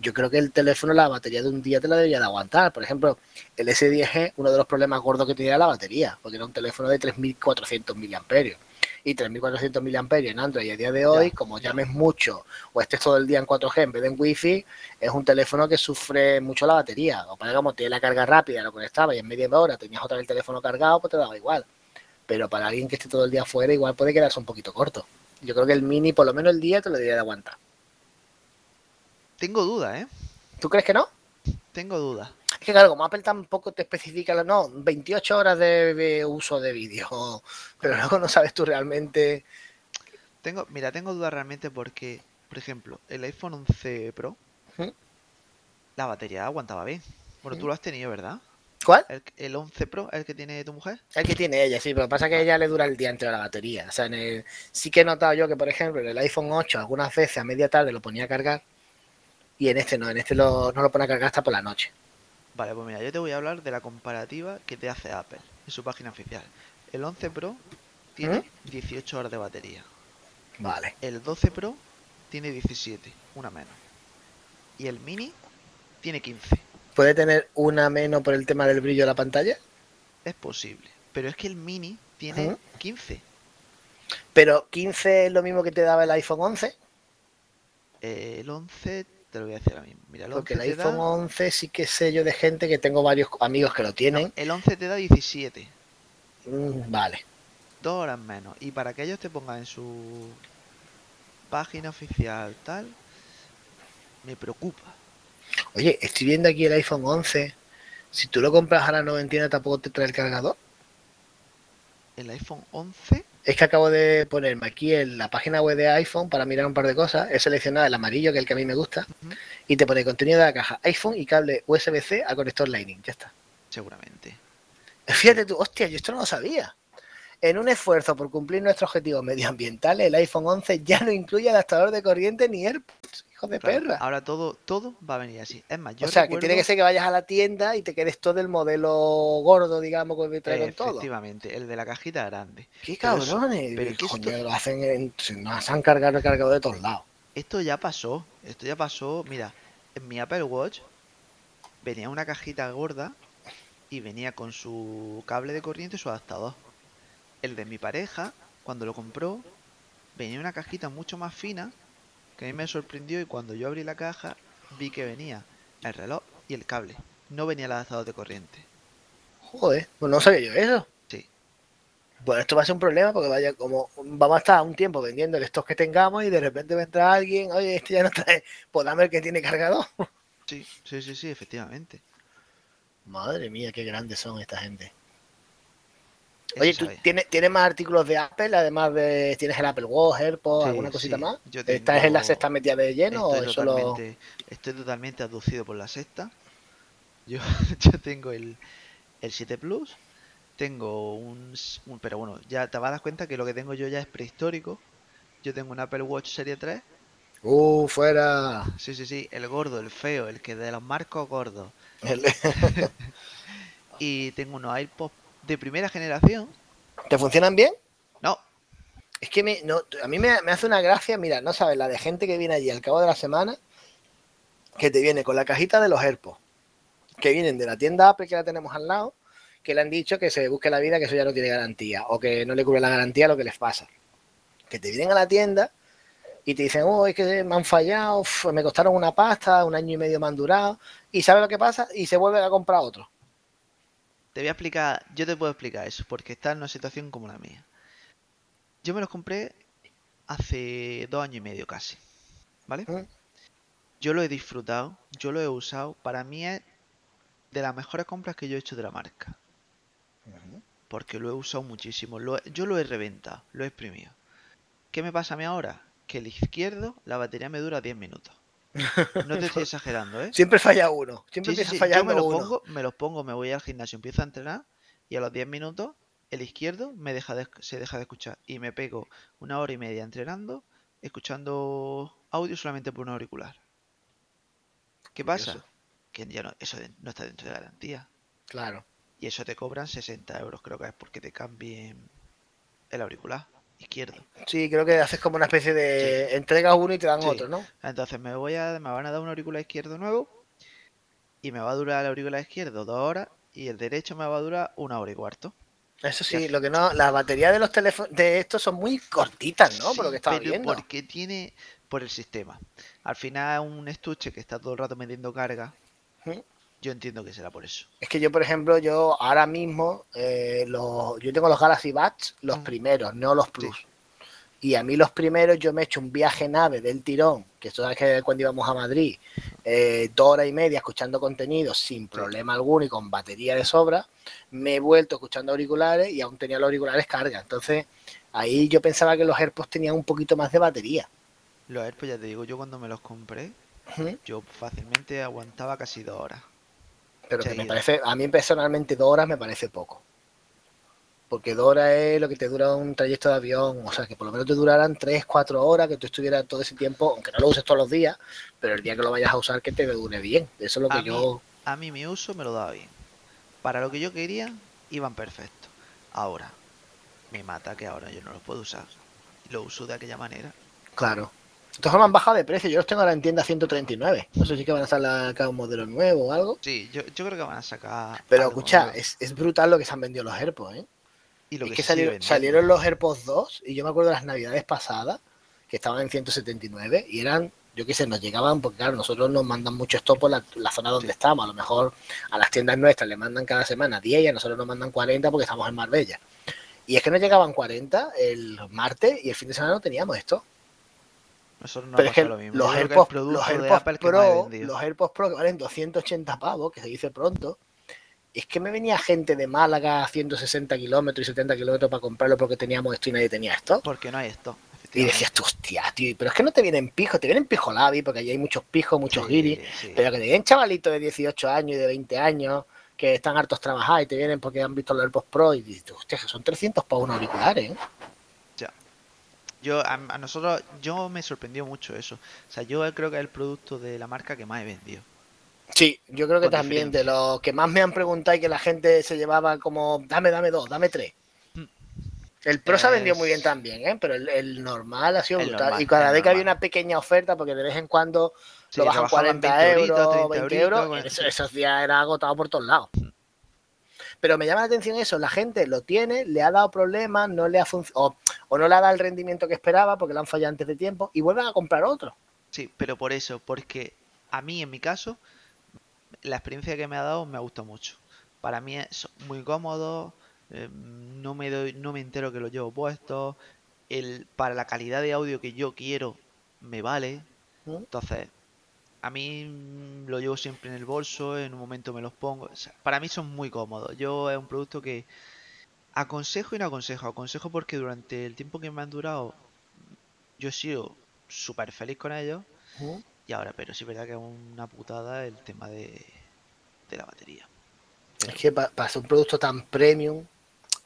yo creo que el teléfono, la batería de un día te la debería de aguantar. Por ejemplo, el S10G, uno de los problemas gordos que tenía era la batería, porque era un teléfono de 3.400 miliamperios. Y 3.400 miliamperios en Android a día de hoy, como llames mucho o estés todo el día en 4G en vez de en Wi-Fi, es un teléfono que sufre mucho la batería. O para como tiene la carga rápida, lo conectabas y en media hora tenías otra vez el teléfono cargado, pues te daba igual. Pero para alguien que esté todo el día fuera, igual puede quedarse un poquito corto. Yo creo que el mini, por lo menos el día, te lo debería de aguantar. Tengo dudas, ¿eh? ¿Tú crees que no? Tengo dudas. Que claro, como Apple tampoco te especifica, no, 28 horas de, de uso de vídeo, pero luego no sabes tú realmente... Tengo, mira, tengo dudas realmente porque, por ejemplo, el iPhone 11 Pro, la batería aguantaba bien. Bueno, tú Ujú. lo has tenido, ¿verdad? ¿Cuál? El, el 11 Pro, el que tiene tu mujer. El que tiene ella, sí, pero pasa que a ella le dura el día entero la batería. O sea, en el- sí que he notado yo que, por ejemplo, en el iPhone 8 algunas veces a media tarde lo ponía a cargar y en este no, en este lo- no lo pone a cargar hasta por la noche. Vale, pues mira, yo te voy a hablar de la comparativa que te hace Apple en su página oficial. El 11 Pro tiene 18 horas de batería. Vale. El 12 Pro tiene 17, una menos. Y el Mini tiene 15. ¿Puede tener una menos por el tema del brillo de la pantalla? Es posible. Pero es que el Mini tiene Ujú. 15. Pero 15 es lo mismo que te daba el iPhone 11, Eh, el 11, te lo voy a decir ahora mismo. Mira, el 11 porque el iPhone da... 11 sí que sé yo de gente que tengo varios amigos que lo tienen. El 11 te da 17. Mm, vale. Dos horas menos. Y para que ellos te pongan en su página oficial tal, me preocupa. Oye, estoy viendo aquí el iPhone 11. Si tú lo compras ahora no entiendo tampoco te trae el cargador. El iPhone 11, Es que acabo de ponerme aquí en la página web de iPhone para mirar un par de cosas. He seleccionado el amarillo, que es el que a mí me gusta. Y te pone contenido de la caja, iPhone y cable USB-C a conector Lightning. Ya está. seguramente. Fíjate tú, hostia, yo esto no lo sabía. En un esfuerzo por cumplir nuestros objetivos medioambientales, el iPhone 11 ya no incluye adaptador de corriente ni AirPods, hijo de Claro, perra. Ahora todo, todo va a venir así. Es más, yo o sea, que tiene que ser que vayas a la tienda y te quedes todo el modelo gordo, digamos, que trae con todo. Efectivamente, el de la cajita grande. Qué Pero cabrones. pero que Coño, esto- lo hacen en, se nos han cargado el cargador de todos lados. Esto ya pasó, esto ya pasó. Mira, en mi Apple Watch venía una cajita gorda y venía con su cable de corriente y su adaptador. El de mi pareja, cuando lo compró, venía una cajita mucho más fina que a mí me sorprendió y cuando yo abrí la caja vi que venía el reloj y el cable. No venía el adaptador de corriente. Joder, pues no sabía yo eso. Sí. Bueno, esto va a ser un problema porque vaya, como vamos a estar un tiempo vendiendo el stock que tengamos y de repente vendrá alguien, oye, este ya no trae, pues dame el que tiene cargador. Sí, sí, sí, sí, efectivamente. Madre mía, qué grandes son esta gente. Eso Oye, ¿tú tienes, tienes más artículos de Apple? Además de, ¿tienes el Apple Watch, AirPods, Sí, alguna cosita sí, más? yo ¿Estás en la tengo- sexta metida de lleno Estoy o es solo...? totalmente, estoy totalmente aducido por la sexta. Yo, yo tengo el, el 7 Plus, tengo un- Pero bueno, ya te vas a dar cuenta que lo que tengo yo ya es prehistórico. Yo tengo un Apple Watch Serie 3. ¡Uh, fuera! Sí, sí, sí, el gordo, el feo, el que de los marcos gordos. El- Y tengo unos AirPods de primera generación. ¿Te funcionan bien? No, Es que me, no, a mí me, me hace una gracia, mira, no sabes, la de gente que viene allí al cabo de la semana, que te viene con la cajita de los AirPods, que vienen de la tienda Apple que la tenemos al lado, que le han dicho que se busque la vida, que eso ya no tiene garantía, o que no le cubre la garantía lo que les pasa. Que te vienen a la tienda y te dicen, oh, es que me han fallado, me costaron una pasta, un año y medio me han durado, y ¿sabes lo que pasa? Y se vuelven a comprar otro. Te voy a explicar. Yo te puedo explicar eso, porque está en una situación como la mía. Yo me los compré hace dos años y medio casi. ¿Vale? Mm. Yo lo he disfrutado, yo lo he usado. Para mí es de las mejores compras que yo he hecho de la marca. Porque lo he usado muchísimo. lo yo lo he reventado, lo he exprimido. ¿Qué me pasa a mí ahora? Que el izquierdo, la batería me dura 10 minutos. No te estoy exagerando, ¿eh? Siempre falla uno, siempre Sí, sí, empieza sí, Yo fallando me lo uno. pongo, me los pongo, me voy al gimnasio, empiezo a entrenar y a los 10 minutos el izquierdo me deja de, se deja de escuchar y me pego una hora y media entrenando, escuchando audio solamente por un auricular. ¿Qué pasa? Que ya no, eso no está dentro de garantía. Claro. Y eso te cobran 60 euros, creo que es porque te cambien el auricular izquierdo. Sí, creo que haces como una especie de entregas uno y te dan Sí. otro, ¿no? Entonces me voy a, me van a dar un auricular izquierdo nuevo y me va a durar el auricular izquierdo dos horas y el derecho me va a durar una hora y cuarto. Eso sí, lo que no, las baterías de los teléfonos de estos son muy cortitas, ¿no? Por lo Sí, que estaba pero viendo. porque tiene por el sistema. Al final es un estuche que está todo el rato metiendo carga. Yo entiendo que será por eso. Es que yo, por ejemplo, yo ahora mismo, eh, los, yo tengo los Galaxy Buds, los Mm. primeros, no los Plus. Y a mí los primeros yo me he hecho un viaje nave del tirón, que esto es que cuando íbamos a Madrid, eh, dos horas y media escuchando contenido sin problema alguno y con batería de sobra, me he vuelto escuchando auriculares y aún tenía los auriculares carga. Entonces, ahí yo pensaba que los AirPods tenían un poquito más de batería. Los AirPods, ya te digo, yo cuando me los compré, yo fácilmente aguantaba casi dos horas. Pero que me parece, a mí personalmente dos horas me parece poco. Porque dos horas es lo que te dura un trayecto de avión, o sea, que por lo menos te duraran tres, cuatro horas, que tú estuvieras todo ese tiempo, aunque no lo uses todos los días, pero el día que lo vayas a usar que te dure bien. Eso es lo que A mí- yo... A mí mi uso me lo daba bien. Para lo que yo quería, iban perfecto. Ahora, me mata que ahora yo no los puedo usar. Lo uso de aquella manera. Claro. Entonces me han bajado de precio, yo los tengo ahora en tienda 139. No sé si que van a sacar un modelo nuevo o algo. Sí, yo, yo creo que van a sacar. Pero algo escucha, es, es brutal lo que se han vendido los AirPods, ¿eh? Y lo es que que salieron, los AirPods 2 y yo me acuerdo de las navidades pasadas que estaban en 179 y eran, yo qué sé, nos llegaban porque claro, nosotros nos mandan mucho esto por la, la zona donde Sí. estamos. A lo mejor a las tiendas nuestras le mandan cada semana 10 y a nosotros nos mandan 40 porque estamos en Marbella. Y es que nos llegaban 40 el martes y el fin de semana no teníamos esto. Nosotros no Pero ha es que pasado lo mismo. los AirPods, los AirPods Pro, los AirPods Pro que valen 280 pavos, que se dice pronto, es que me venía gente de Málaga a 160 kilómetros y 70 kilómetros para comprarlo porque teníamos esto y nadie tenía esto. Porque no hay esto. Y decías tú, hostia, tío, pero es que no te vienen pijos, te vienen pijolabi, porque allí hay muchos pijos, muchos Sí, guiris, sí. pero que te vienen chavalitos de 18 años y de 20 años, que están hartos trabajar y te vienen porque han visto los AirPods Pro y dices, hostia, que son 300 para unos auriculares, ¿eh? Yo, a, a nosotros, yo me sorprendió mucho eso. O sea, yo creo que es el producto de la marca que más he vendido. Sí, yo creo que Con también de los que más me han preguntado y que la gente se llevaba como, dame, dame dos, dame tres. Mm. El Pro se ha vendido muy bien Es- también, ¿eh? pero el, el normal ha sido El brutal. normal, y cada vez que había una pequeña oferta, porque de vez en cuando Sí, lo bajan bajaban 40 20 euros, euritos, 20 30 euros, euritos, eso- sí. esos días era agotado por todos lados. Pero me llama la atención eso, la gente lo tiene, le ha dado problemas, no le ha o, o no le ha dado el rendimiento que esperaba porque le han fallado antes de tiempo y vuelven a comprar otro. Sí, pero por eso, porque a mí, en mi caso, la experiencia que me ha dado me ha gustado mucho. Para mí es muy cómodo, eh, no me doy, no me entero que lo llevo puesto, el, para la calidad de audio que yo quiero me vale. ¿Mm? Entonces, a mí mm, lo llevo siempre en el bolso, en un momento me los pongo. o sea, para mí son muy cómodos. Yo es un producto que aconsejo y no aconsejo. Aconsejo porque durante el tiempo que me han durado, yo he sido súper feliz con ellos. ¿Mm? Y ahora, pero sí es verdad que es una putada el tema de, de la batería. Es que pa- para ser un producto tan premium,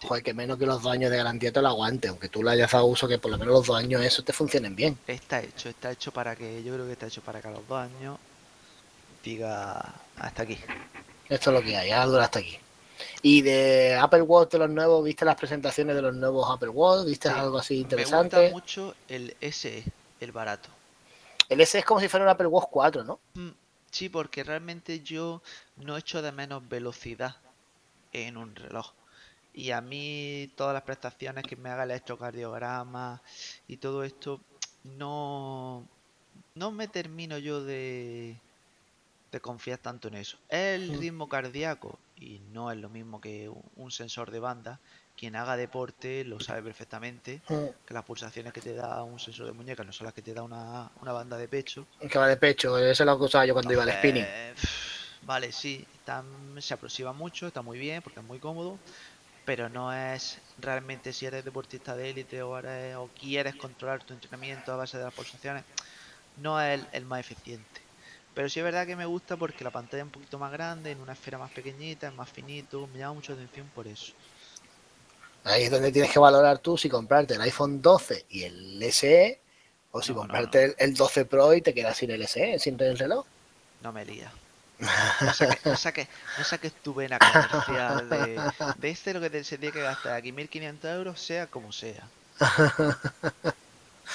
joder, que menos que los dos años de garantía te lo aguante, aunque tú le hayas dado uso, que por lo menos los dos años eso te funcionen bien. Está hecho, está hecho para que, yo creo que está hecho para que a los dos años diga hasta aquí. Esto es lo que hay, ya dura hasta aquí. Y de Apple Watch de los nuevos, ¿viste las presentaciones de los nuevos Apple Watch? ¿Viste Sí, algo así Me interesante? gusta mucho el SE, el barato. El S es como si fuera un Apple Watch 4, ¿no? Mm, Sí, porque realmente yo no echo de menos velocidad en un reloj. Y a mí todas las prestaciones que me haga el electrocardiograma y todo esto, no, no me termino yo de, de confiar tanto en eso. Es el Mm. ritmo cardíaco y no es lo mismo que un- sensor de banda. Quien haga deporte lo sabe perfectamente, que las pulsaciones que te da un sensor de muñeca no son las que te da una, una banda de pecho. Que va de pecho, eso es lo que usaba yo cuando iba al spinning. Vale, sí, está- se aproxima mucho, está muy bien porque es muy cómodo, pero no es realmente si eres deportista de élite o, eres- o quieres controlar tu entrenamiento a base de las pulsaciones, no es el, el más eficiente. Pero sí es verdad que me gusta porque la pantalla es un poquito más grande, en una esfera más pequeñita, es más finito, me llama mucho la atención por eso. Ahí es donde tienes que valorar tú si comprarte el iPhone 12 y el SE o si No, no, comprarte el- El, 12 Pro y te quedas sin el SE, sin el reloj. No me lía. No saques, no saques, no saques tu vena comercial de, de este lo que te, se tiene que gastar aquí 1500 euros, sea como sea.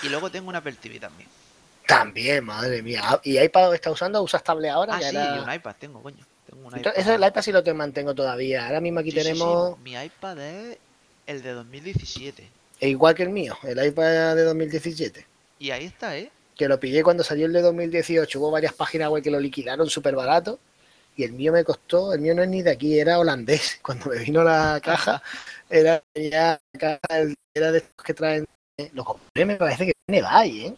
Y luego tengo una Apple TV también. También, madre mía. Ah, ¿Y iPad está usando? ¿Usas tablet ahora? Ah, sí, era- y un iPad tengo, coño. Tengo un iPad. ese, el iPad sí lo te mantengo todavía. Ahora mismo aquí Sí, sí, sí, tenemos, Mi iPad es el de 2017. e igual que el mío, el iPad de 2017. Y ahí está, ¿eh? Que lo pillé cuando salió el de 2018. Hubo varias páginas web que lo liquidaron súper barato. Y el mío me costó, el mío no es ni de aquí, era holandés. Cuando me vino la caja, era, caja, era de estos que traen. eh, Lo compré, me parece que viene Bay, ¿eh?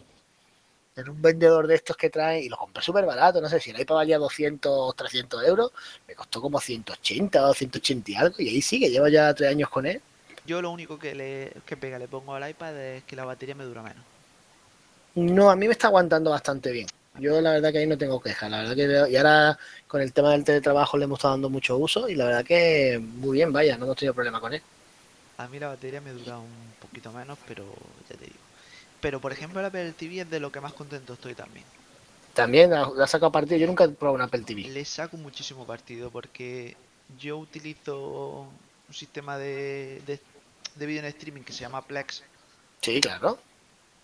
Era un vendedor de estos que traen y lo compré súper barato. No sé si el iPad valía 200, 300 euros. Me costó como 180 o 180 y algo. Y ahí sigue, llevo ya tres años con él. Yo lo único que le que pega le pongo al iPad es que la batería me dura menos. No, a mí me está aguantando bastante bien. Yo la verdad que ahí no tengo quejas. La verdad que y ahora con el tema del teletrabajo le hemos estado dando mucho uso y la verdad que muy bien, vaya, no hemos tenido problema con él. A mí la batería me dura un poquito menos, pero ya te digo. Pero por ejemplo la Apple TV es de lo que más contento estoy también. También la, la saco partido. Yo nunca he probado una Apple TV. Le saco muchísimo partido porque yo utilizo un sistema de, de, de vídeo en streaming que se llama Plex. Sí, claro.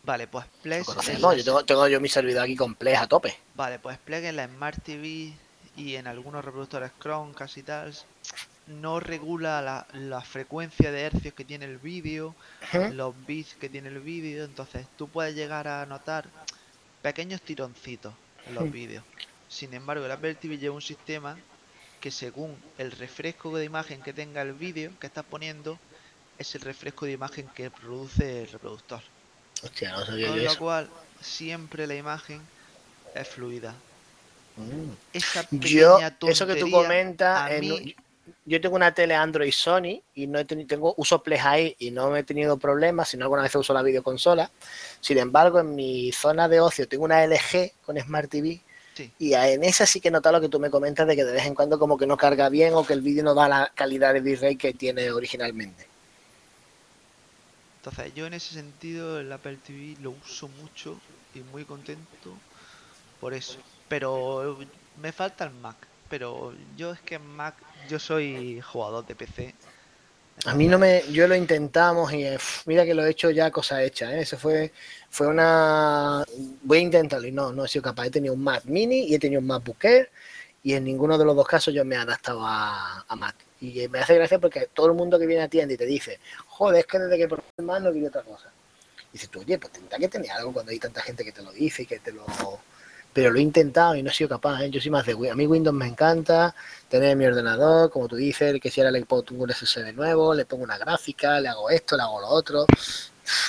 Vale, pues Plex. la- Yo tengo, tengo yo mi servidor aquí complejo a tope. Vale, pues Plex en la Smart TV y en algunos reproductores Chromecast y tal no regula la, la frecuencia de hercios que tiene el vídeo, los bits que tiene el vídeo, entonces tú puedes llegar a notar pequeños tironcitos en los vídeos. Sin embargo, el Apple TV lleva un sistema que según el refresco de imagen que tenga el vídeo que estás poniendo, es el refresco de imagen que produce el reproductor. Hostia, no sabía Con yo lo eso. cual, siempre la imagen es fluida. Mm. Esa Yo, eso que tú comentas, en- mí- yo tengo una tele Android Sony y no he tenido, tengo uso Play y no he tenido problemas, sino alguna vez uso la videoconsola. Sin embargo, en mi zona de ocio tengo una LG con Smart TV Sí. Y en esa sí que he notado lo que tú me comentas de que de vez en cuando como que no carga bien o que el vídeo no da la calidad de bitrate que tiene originalmente. Entonces, yo en ese sentido el Apple TV lo uso mucho y muy contento por eso. Pero me falta el Mac. Pero yo es que en Mac, yo soy jugador de PC. A mí no me, yo lo intentamos y eh, mira que lo he hecho ya cosa hecha, ¿eh? Eso fue, fue una, voy a intentarlo y no, no he sido capaz. He tenido un Mac Mini y he tenido un MacBook Air y en ninguno de los dos casos yo me he adaptado a Mac. Y me hace gracia porque todo el mundo que viene a tienda y te dice, joder, es que desde que el Mac no quiero otra cosa. Y dices tú, oye, pues tendrá que tener algo cuando hay tanta gente que te lo dice y que te lo... Pero lo he intentado y no he sido capaz, ¿eh? Yo soy más de Win- A mí Windows me encanta, tener mi ordenador, como tú dices, que si ahora le pongo un SSD nuevo, le pongo una gráfica, le hago esto, le hago lo otro.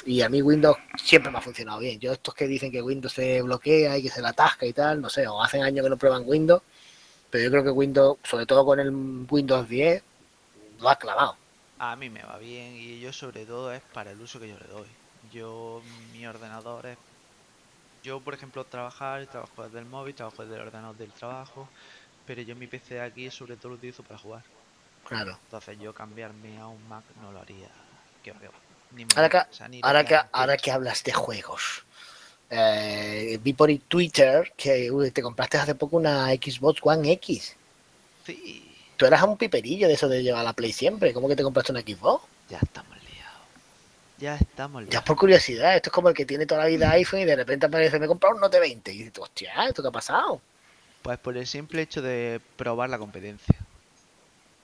Y a mí Windows siempre me ha funcionado bien. Yo estos que dicen que Windows se bloquea y que se la atasca y tal, no sé, o hacen años que no prueban Windows, pero yo creo que Windows, sobre todo con el Windows 10, lo ha clavado. A mí me va bien y yo sobre todo es para el uso que yo le doy. Yo, mi ordenador es... Yo, por ejemplo, trabajar, trabajo desde el móvil, trabajo desde el ordenador del trabajo, pero yo mi PC aquí sobre todo lo utilizo para jugar. Claro. Entonces yo cambiarme a un Mac no lo haría. Que va, que va. Ni me Ahora que, va, o sea, ni lo ahora que, pienso. ahora que hablas de juegos, eh, vi por Twitter que uy, te compraste hace poco una Xbox One X. Sí, Tú eras un piperillo de eso de llevar la Play siempre. ¿Cómo que te compraste una Xbox? ya estamos liados. Ya estamos Ya liados. por curiosidad, esto es como el que tiene toda la vida iPhone y de repente aparece, me he comprado un Note 20. Y dices, hostia, ¿esto qué ha pasado? Pues por el simple hecho de probar la competencia.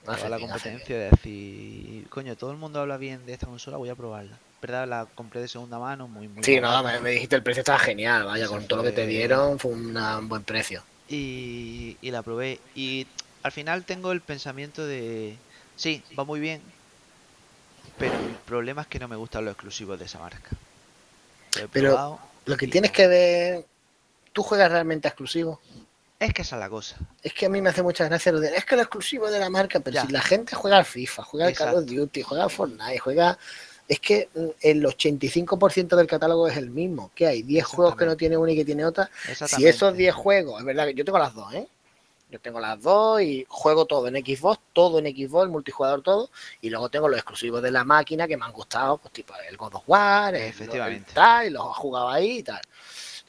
Probar la bien. competencia de decir, coño, todo el mundo habla bien de esta consola, voy a probarla. ¿Verdad? La compré de segunda mano, muy, muy Sí, no, barata. me, me dijiste el precio estaba genial, vaya, con todo lo que te dieron fue una- un buen precio. y, y la probé. Y al final tengo el pensamiento de, sí, va muy bien, pero el problema es que no me gustan los exclusivos de esa marca. Lo Pero Lo que tienes no. que ver, ¿tú juegas realmente a exclusivo? Es que esa es la cosa. Es que a mí me hace mucha gracia lo de, es que lo exclusivo de la marca, pero Ya. si la gente juega al FIFA, juega al Call of. Duty, juega al Fortnite, juega... Es que mm, el 85% del catálogo es el mismo. que hay? 10 juegos que no tiene una y que tiene otra. Si esos 10 juegos, es verdad que yo tengo las dos, ¿eh? Yo tengo las dos y juego todo en Xbox, todo en Xbox, el multijugador, todo. Y luego tengo los exclusivos de la máquina que me han gustado, pues tipo el God of War, el Efectivamente. tal, y los he jugado ahí y tal.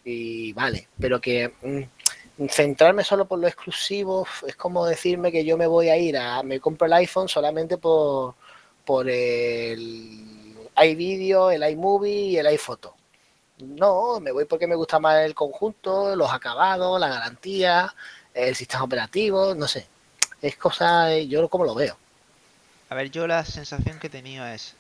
Y vale, pero que mm, centrarme solo por lo exclusivo es como decirme que yo me voy a ir a, me compro el iPhone solamente por, por el iVideo, el iMovie y el iPhoto. No, me voy porque me gusta más el conjunto, los acabados, la garantía, el sistema operativo, no sé. Es cosa, yo como lo veo. A ver, yo la sensación que he tenido es.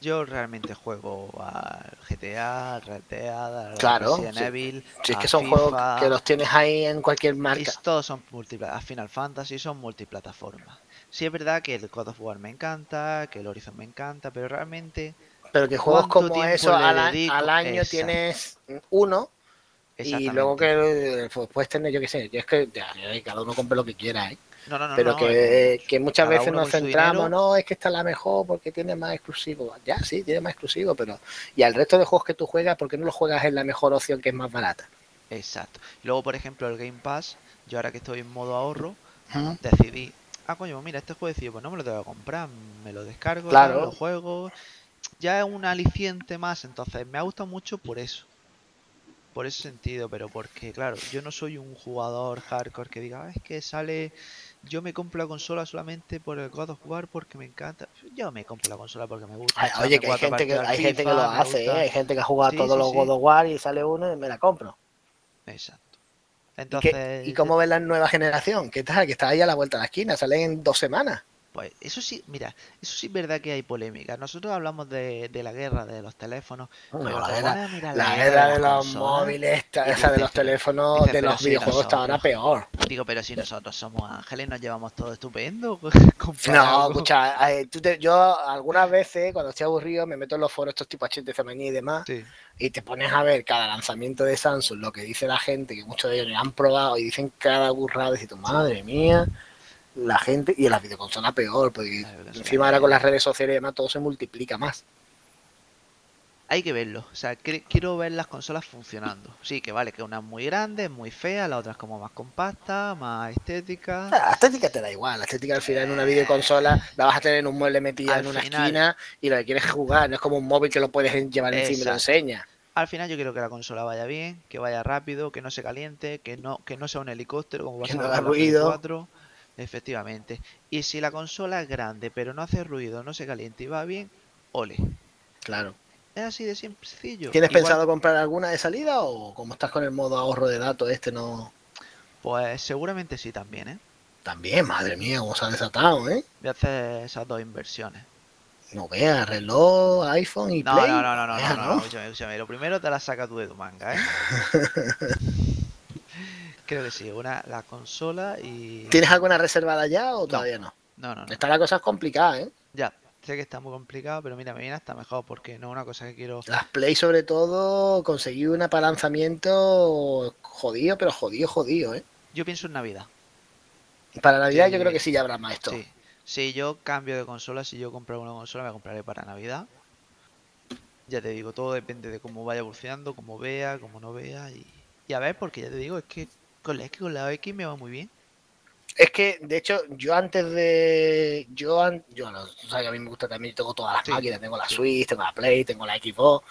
Yo realmente juego al GTA, al Red Dead, al Claro, Resident sí. Evil. Si es que son FIFA, juegos que los tienes ahí en cualquier y marca. todos son multiplataformas. A Final Fantasy son multiplataformas. Sí es verdad que el God of War me encanta, que el Horizon me encanta, pero realmente. Pero que juegos ¿Cuánto como eso al, año Exacto. tienes uno y luego que eh, pues, puedes tener, yo qué sé, yo es que ya, cada uno compre lo que quiera, ¿eh? No, no, no, pero que, que muchas veces nos centramos, no, es que esta es la mejor porque tiene más exclusivo. Ya, sí, tiene más exclusivo, pero y al resto de juegos que tú juegas, ¿por qué no lo juegas en la mejor opción que es más barata? Exacto. Luego, por ejemplo, el Game Pass, yo ahora que estoy en modo ahorro, decidí, ah, coño, pues mira, este jueguecillo, pues no me lo tengo que comprar, me lo descargo, Claro. lo juego. Ya es un aliciente más, entonces me ha gustado mucho por eso. Por ese sentido, pero porque, claro, yo no soy un jugador hardcore que diga, "Ah, es que sale, yo me compro la consola solamente por el God of War porque me encanta. Yo me compro la consola porque me gusta. Ay, oye, que hay gente que, hay gente que lo hace, ¿eh? hay gente que ha jugado Sí, todos sí, los sí. God of War y sale uno y me la compro. Exacto. ¿Y, qué- Entonces, ¿Y cómo ves la nueva generación? ¿Qué tal? Que está ahí a la vuelta de la esquina, sale en dos semanas. Pues eso sí, mira, eso sí es verdad que hay polémica. Nosotros hablamos de, de la guerra de los teléfonos, No, pero la te guerra- pones a mirar La guerra de los consolas, móviles, esta, esa de los teléfonos, dices, de los videojuegos está ahora peor. Digo, pero si nosotros somos ángeles, nos llevamos todo estupendo. No, escucha, eh, yo algunas veces cuando estoy aburrido me meto en los foros estos tipo HTC Manía y demás Sí. y te pones a ver cada lanzamiento de Samsung, lo que dice la gente, que muchos de ellos ni han probado y dicen cada burrada y dices, madre mía, la gente, y en las videoconsolas peor, porque encima ahora con las redes sociales y demás todo se multiplica más. hay que verlo. O sea, quiero ver las consolas funcionando. Sí, que vale, que una es muy grande, es muy fea, la otra es como más compacta, más estética. La estética te da igual, la estética al final en una videoconsola la vas a tener en un mueble metida Al en una final- esquina y lo que quieres es jugar, no es como un móvil que lo puedes llevar encima y lo enseñas. Al final yo quiero que la consola vaya bien, que vaya rápido, que no se caliente, que no, que no sea un helicóptero como no haga la Play ruido. 4. Efectivamente. Y si la consola es grande pero no hace ruido, no se calienta y va bien, ole. Claro. Es así de sencillo. ¿Tienes Igual- pensado comprar alguna de salida o como estás con el modo ahorro de datos este no? Pues seguramente sí también, ¿eh? También, madre mía, cómo se ha desatado, ¿eh? Voy a hacer esas dos inversiones. No veas, reloj, iPhone y No, Play. no, no, no, no, Vea, no, no, escúchame, escúchame. Lo primero te la sacas tú de tu manga, ¿eh? Creo que sí, una, la consola y... ¿Tienes alguna reservada ya o todavía no? No, no, no. Está la cosa complicada, ¿eh? Ya, sé que está muy complicado, pero mira, me viene hasta mejor porque no es una cosa que quiero... Las Play sobre todo conseguí un apalanzamiento jodido, pero jodido, jodido, ¿eh? Yo pienso en Navidad. Para Navidad Sí. yo creo que sí ya habrá más esto. Sí. Si yo cambio de consola, si yo compro una consola, me compraré para Navidad. Ya te digo, todo depende de cómo vaya evolucionando, cómo vea, cómo no vea. Y, y a ver, porque ya te digo, es que con la, es que con la X me va muy bien. Es que, de hecho, yo antes de. Yo, an- yo no, tú sabes que a mí me gusta también, tengo todas las Sí, máquinas, tengo la. Switch, tengo la Play, tengo la Xbox.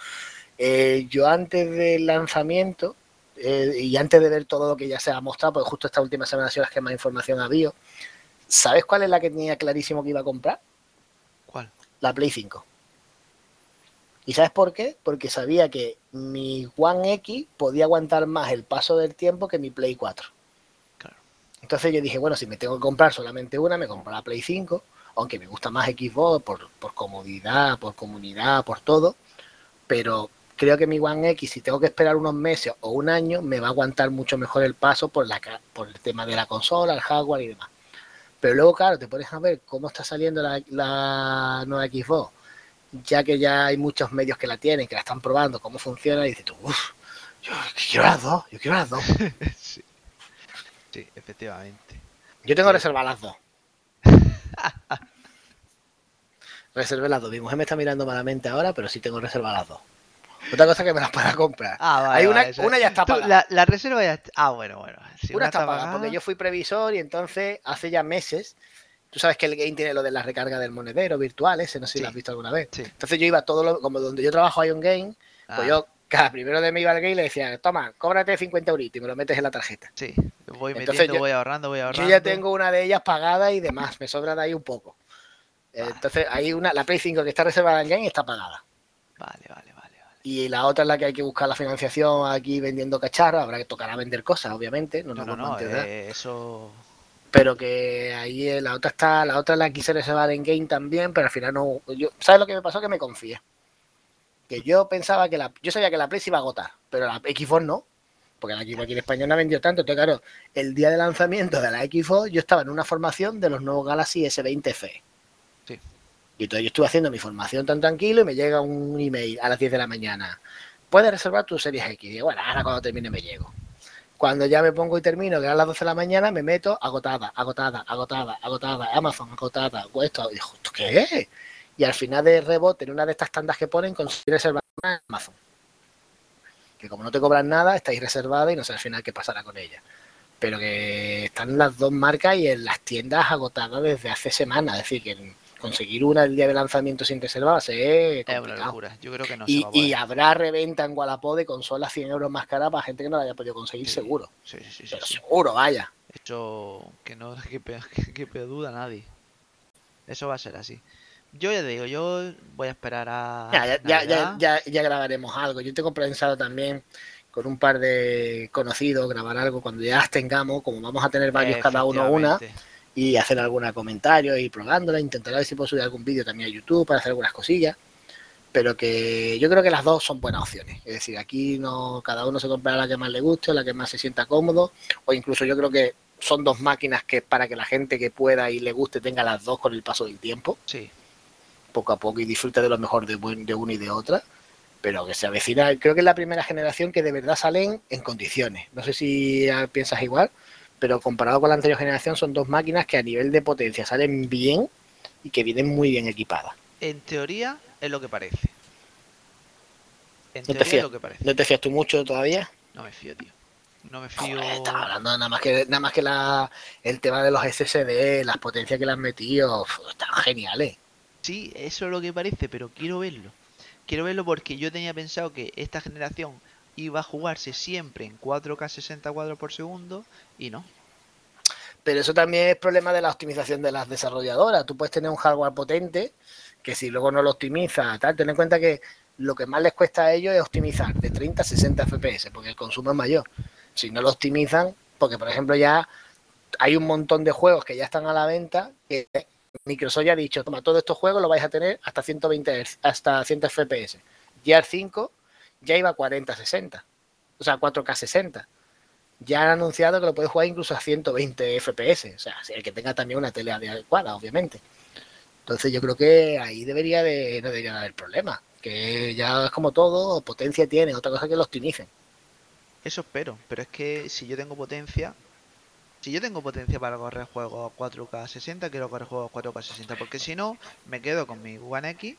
Eh, yo antes del lanzamiento eh, y antes de ver todo lo que ya se ha mostrado, porque justo esta última semana ha sido las que más información ha habido, ¿sabes cuál es la que tenía clarísimo que iba a comprar? ¿Cuál? La Play 5. ¿Y sabes por qué? Porque sabía que mi One X podía aguantar más el paso del tiempo que mi Play 4. Claro. Entonces yo dije, bueno, si me tengo que comprar solamente una, me compro la Play 5, aunque me gusta más Xbox por, por comodidad, por comunidad, por todo, pero creo que mi One X, si tengo que esperar unos meses o un año, me va a aguantar mucho mejor el paso por, la, por el tema de la consola, el hardware y demás. Pero luego, claro, te pones a ver cómo está saliendo la, la nueva Xbox, ya que ya hay muchos medios que la tienen, que la están probando, cómo funciona, y dices tú, uff, yo quiero las dos, yo quiero las dos. sí. Sí, efectivamente. Yo tengo Sí. reservadas las dos. Reservé las dos. Mi mujer me está mirando malamente ahora, pero sí tengo reservadas las dos. Otra cosa que me las pueda comprar. Ah, vale. Hay una, vale, una ya está pagada. la, la reserva ya está... Ah, bueno, bueno. Si una está pagada porque yo fui previsor y entonces hace ya meses. Tú sabes que el game tiene lo de la recarga del monedero virtual, ese no sé si Sí. lo has visto alguna vez. Sí. Entonces yo iba todo lo, como donde yo trabajo hay un game, Ah, pues yo cada primero de me iba al game y le decía, toma, cóbrate 50 euritos y me lo metes en la tarjeta. Sí, voy Entonces metiendo, yo- voy ahorrando, voy ahorrando. Yo ya tengo una de ellas pagada y demás, me sobran ahí un poco. Vale. Entonces hay una, la Play 5 que está reservada en game está pagada. Vale, vale, vale. vale. Y la otra es la que hay que buscar la financiación aquí vendiendo cacharros. Habrá que tocar a vender cosas, obviamente. No, No, no, no, enterar. eh, eso... Pero que ahí eh, la otra está, la otra la quise reservar en game también, pero al final no. Yo, ¿Sabes lo que me pasó? Que me confié. Que yo pensaba que la. Yo sabía que la Play se iba a agotar, pero la Xbox no. Porque la Xbox aquí en España no ha vendido tanto. Entonces, claro, el día de lanzamiento de la Xbox, yo estaba en una formación de los nuevos Galaxy S20 FE. Sí. Y entonces yo estuve haciendo mi formación tan tranquilo y me llega un email a las 10 de la mañana. Puedes reservar tu Series X. Y digo, bueno, ahora cuando termine me llego. Cuando ya me pongo y termino, que eran las 12 de la mañana, me meto agotada, agotada, agotada, agotada, Amazon, agotada, esto, y digo, ¿esto qué es? Y al final de rebote, en una de estas tandas que ponen, conseguí reservar en Amazon. Que como no te cobran nada, estáis reservada y no sé al final qué pasará con ella. Pero que están las dos marcas y en las tiendas agotadas desde hace semanas. Es decir, que conseguir una el día de lanzamiento sin reserva ser Es una complicado. locura. Yo creo que no se Y, va a poder. y habrá reventa en Wallapop de consolas 100 euros más cara para gente que no la haya podido conseguir Sí, seguro. Sí, sí, sí. sí, Pero sí. seguro, vaya. Eso que no que, que, que duda nadie. Eso va a ser así. Yo ya te digo, yo voy a esperar a Ya, ya, ya, ya, ya, grabaremos algo. Yo tengo pensado también con un par de conocidos grabar algo cuando ya las tengamos, como vamos a tener varios cada uno una. Y hacer algún comentario y probándola, intentar ver si puedo subir algún vídeo también a YouTube para hacer algunas cosillas. Pero que yo creo que las dos son buenas opciones. Es decir, aquí no cada uno se comprará la que más le guste, o la que más se sienta cómodo, o incluso yo creo que son dos máquinas que para que la gente que pueda y le guste tenga las dos con el paso del tiempo. Sí, poco a poco y disfruta de lo mejor de, buen- de una y de otra, pero que se avecina, creo que es la primera generación que de verdad salen en condiciones. No sé si piensas igual, pero comparado con la anterior generación son dos máquinas que a nivel de potencia salen bien y que vienen muy bien equipadas. en teoría es lo que parece. En No te fías, lo que parece. ¿No te fías tú mucho todavía? No me fío, tío. No me fío. Joder, estaba hablando nada más que nada más que la, el tema de los SSD, las potencias que le han metido, están geniales. Sí, eso es lo que parece, pero quiero verlo. Quiero verlo porque yo tenía pensado que esta generación iba a jugarse siempre en 4K 60 cuadros por segundo y no. Pero eso también es problema de la optimización de las desarrolladoras. Tú puedes tener un hardware potente que si luego no lo optimiza, tal, ten en cuenta que lo que más les cuesta a ellos es optimizar de 30 a 60 FPS, porque el consumo es mayor. Si no lo optimizan, porque por ejemplo ya hay un montón de juegos que ya están a la venta que Microsoft ya ha dicho, toma, todos estos juegos los vais a tener hasta 120 Hz, hasta 100 FPS. Gear 5 ya iba a 40 60, o sea, 4K 60 ya han anunciado que lo puede jugar incluso a 120 FPS. O sea, el que tenga también una tele adecuada, obviamente. Entonces yo creo que ahí debería de, no debería de haber problema. Que ya es como todo, potencia tiene, otra cosa que lo optimicen. Eso espero, pero es que si yo tengo potencia, si yo tengo potencia para correr juegos a 4K 60, quiero correr juegos a 4K 60, porque si no, me quedo con mi One X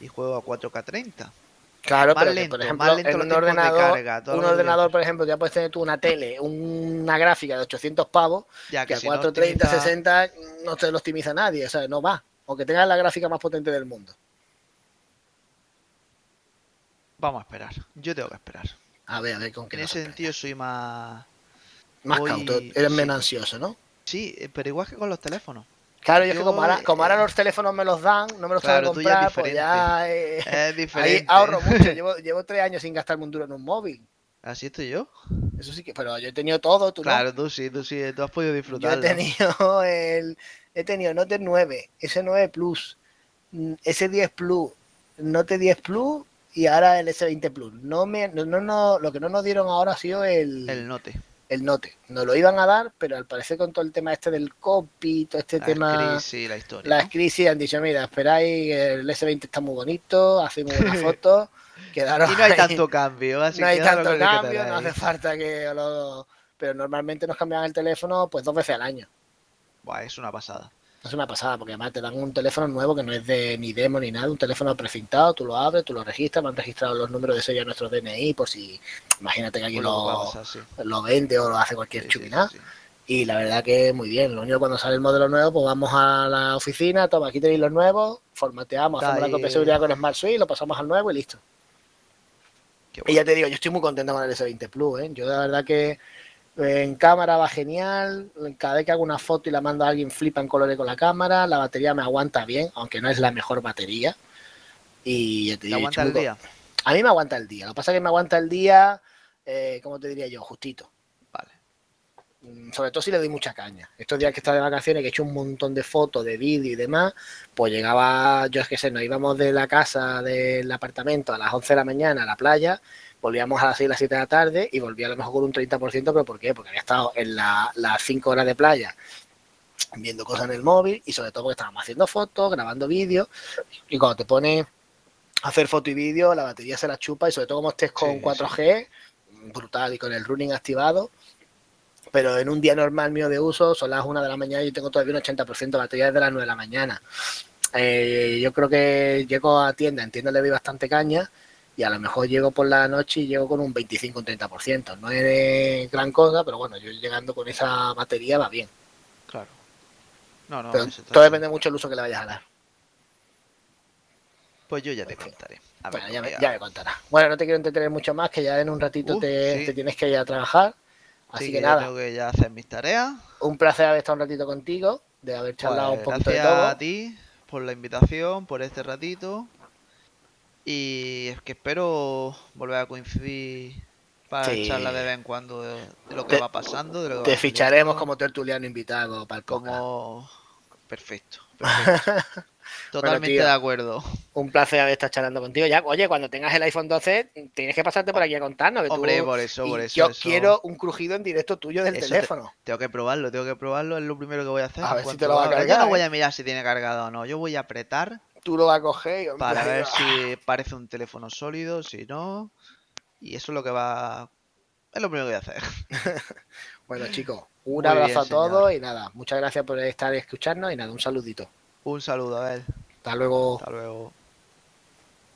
y juego a 4K 30. Claro, Más pero que, por ejemplo, en un ordenador, carga, un ordenador, por ejemplo, ya puedes tener tú una tele, una gráfica de 800 pavos, Ya que a si no 430, optimiza- 60 no te lo optimiza nadie, o sea, no va. Aunque tengas la gráfica más potente del mundo. Vamos a esperar. Yo tengo que esperar. A ver, a ver con qué En ese sentido soy más... Más cauto, eres sí. menos ansioso, ¿no? Sí, eh, pero igual que con los teléfonos. Claro, yo es que como ahora, como ahora eh, los teléfonos me los dan, no me los claro, tengo que ya comprar, pues ya eh, Es ahí diferente. ahorro mucho. Llevo, llevo tres años sin gastarme un duro en un móvil. Así estoy yo. Eso sí que, pero yo he tenido todo, tú no. Claro, tú sí, tú sí, tú has podido Yo he tenido el, he tenido Note 9, S9 Plus, mm, S10 Plus, Note 10 Plus y ahora el S20 Plus. No me, no, no, no, lo que no nos dieron ahora ha sido el, El note. El Note. Nos lo iban a dar, pero al parecer con todo el tema este del copy, todo este La tema, crisis, la historia. las ¿no? crisis han dicho, mira, esperáis, el S20 está muy bonito, hace muy buenas fotos, quedaron Y no hay ahí. tanto cambio, así no hay tanto cambio, no hace falta que lo... Pero normalmente nos cambian el teléfono pues dos veces al año. Buah, es una pasada. Es una pasada, porque además te dan un teléfono nuevo que no es de ni demo ni nada, un teléfono precintado, tú lo abres, tú lo registras, me han registrado los números de serie de nuestro DNI por si, imagínate que alguien Por lo lo, vende o lo hace cualquier Sí. Y la verdad que muy bien, lo único cuando sale el modelo nuevo, pues vamos a la oficina, toma, aquí tenéis los nuevos, formateamos, hacemos la copia de seguridad con Smart Suite, lo pasamos al nuevo y listo. Y ya te digo, yo estoy muy contento con el S20 Plus, ¿eh? Yo la verdad que en cámara va genial, cada vez que hago una foto y la mando a alguien flipa en colores con la cámara, la batería me aguanta bien, aunque no es la mejor batería. Y ya te ¿Te digo, yo aguanta el día? A mí me aguanta el día, lo que pasa es que me aguanta el día, eh, ¿cómo te diría yo? Justito. Vale. Mm, Sobre todo si le doy mucha caña. Estos días que estaba de vacaciones, que he hecho un montón de fotos, de vídeo y demás, pues llegaba, yo es que sé, nos íbamos de la casa, del apartamento a las 11 de la mañana a la playa, volvíamos a las 6, las 7 de la tarde y volvía a lo mejor con un 30%, pero ¿por qué? Porque había estado en la- las 5 horas de playa viendo cosas en el móvil y sobre todo porque estábamos haciendo fotos, grabando vídeos y cuando te pones a hacer foto y vídeo, la batería se la chupa y sobre todo como estés con Sí, 4G, brutal y con el running activado, pero en un día normal mío de uso son las 1 de la mañana y yo tengo todavía un 80% de batería desde las 9 de la mañana. Eh, yo creo que llego a tienda, en tienda le doy bastante caña y a lo mejor llego por la noche y llego con un 25 un 30%. No es gran cosa, pero bueno, yo llegando con esa batería va bien. Claro. No, no, pero todo depende mucho del uso que le vayas a dar. Pues yo ya te contaré. A ver Bueno, ya me, ya me contarás. Bueno, no te quiero entretener mucho más, que ya en un ratito te, sí. te tienes que ir a trabajar. Así Sí, que, nada, tengo que ya hacer mis tareas. un placer haber estado un ratito contigo, de haber charlado Pues, un poquito de gracias todo. a ti por la invitación, por este ratito. Y es que espero volver a coincidir para Sí. charlar de vez en cuando de, de lo que Te- va pasando. De lo que Te va ficharemos como tertuliano invitado para el como... Perfecto, perfecto. Totalmente tío. de acuerdo. Un placer haber estado charlando contigo. Ya, oye, cuando tengas el iPhone 12, tienes que pasarte por aquí a contarnos. que tú- Hombre, por eso, por eso. Yo eso- quiero un crujido en directo tuyo del eso te- teléfono. Tengo que probarlo, tengo que probarlo, es lo primero que voy a hacer. A ver si te lo va a abra. Yo cargar, no voy a mirar si tiene cargado o no, yo voy a apretar Tú lo vas a coger y para ver si parece un teléfono sólido, si no. Y eso es lo que va. Es lo primero que voy a hacer. Bueno, chicos, un Muy abrazo bien, a todos señor. y nada, muchas gracias por estar escuchando y nada, un saludito. Un saludo, a ver. Hasta luego. Hasta luego.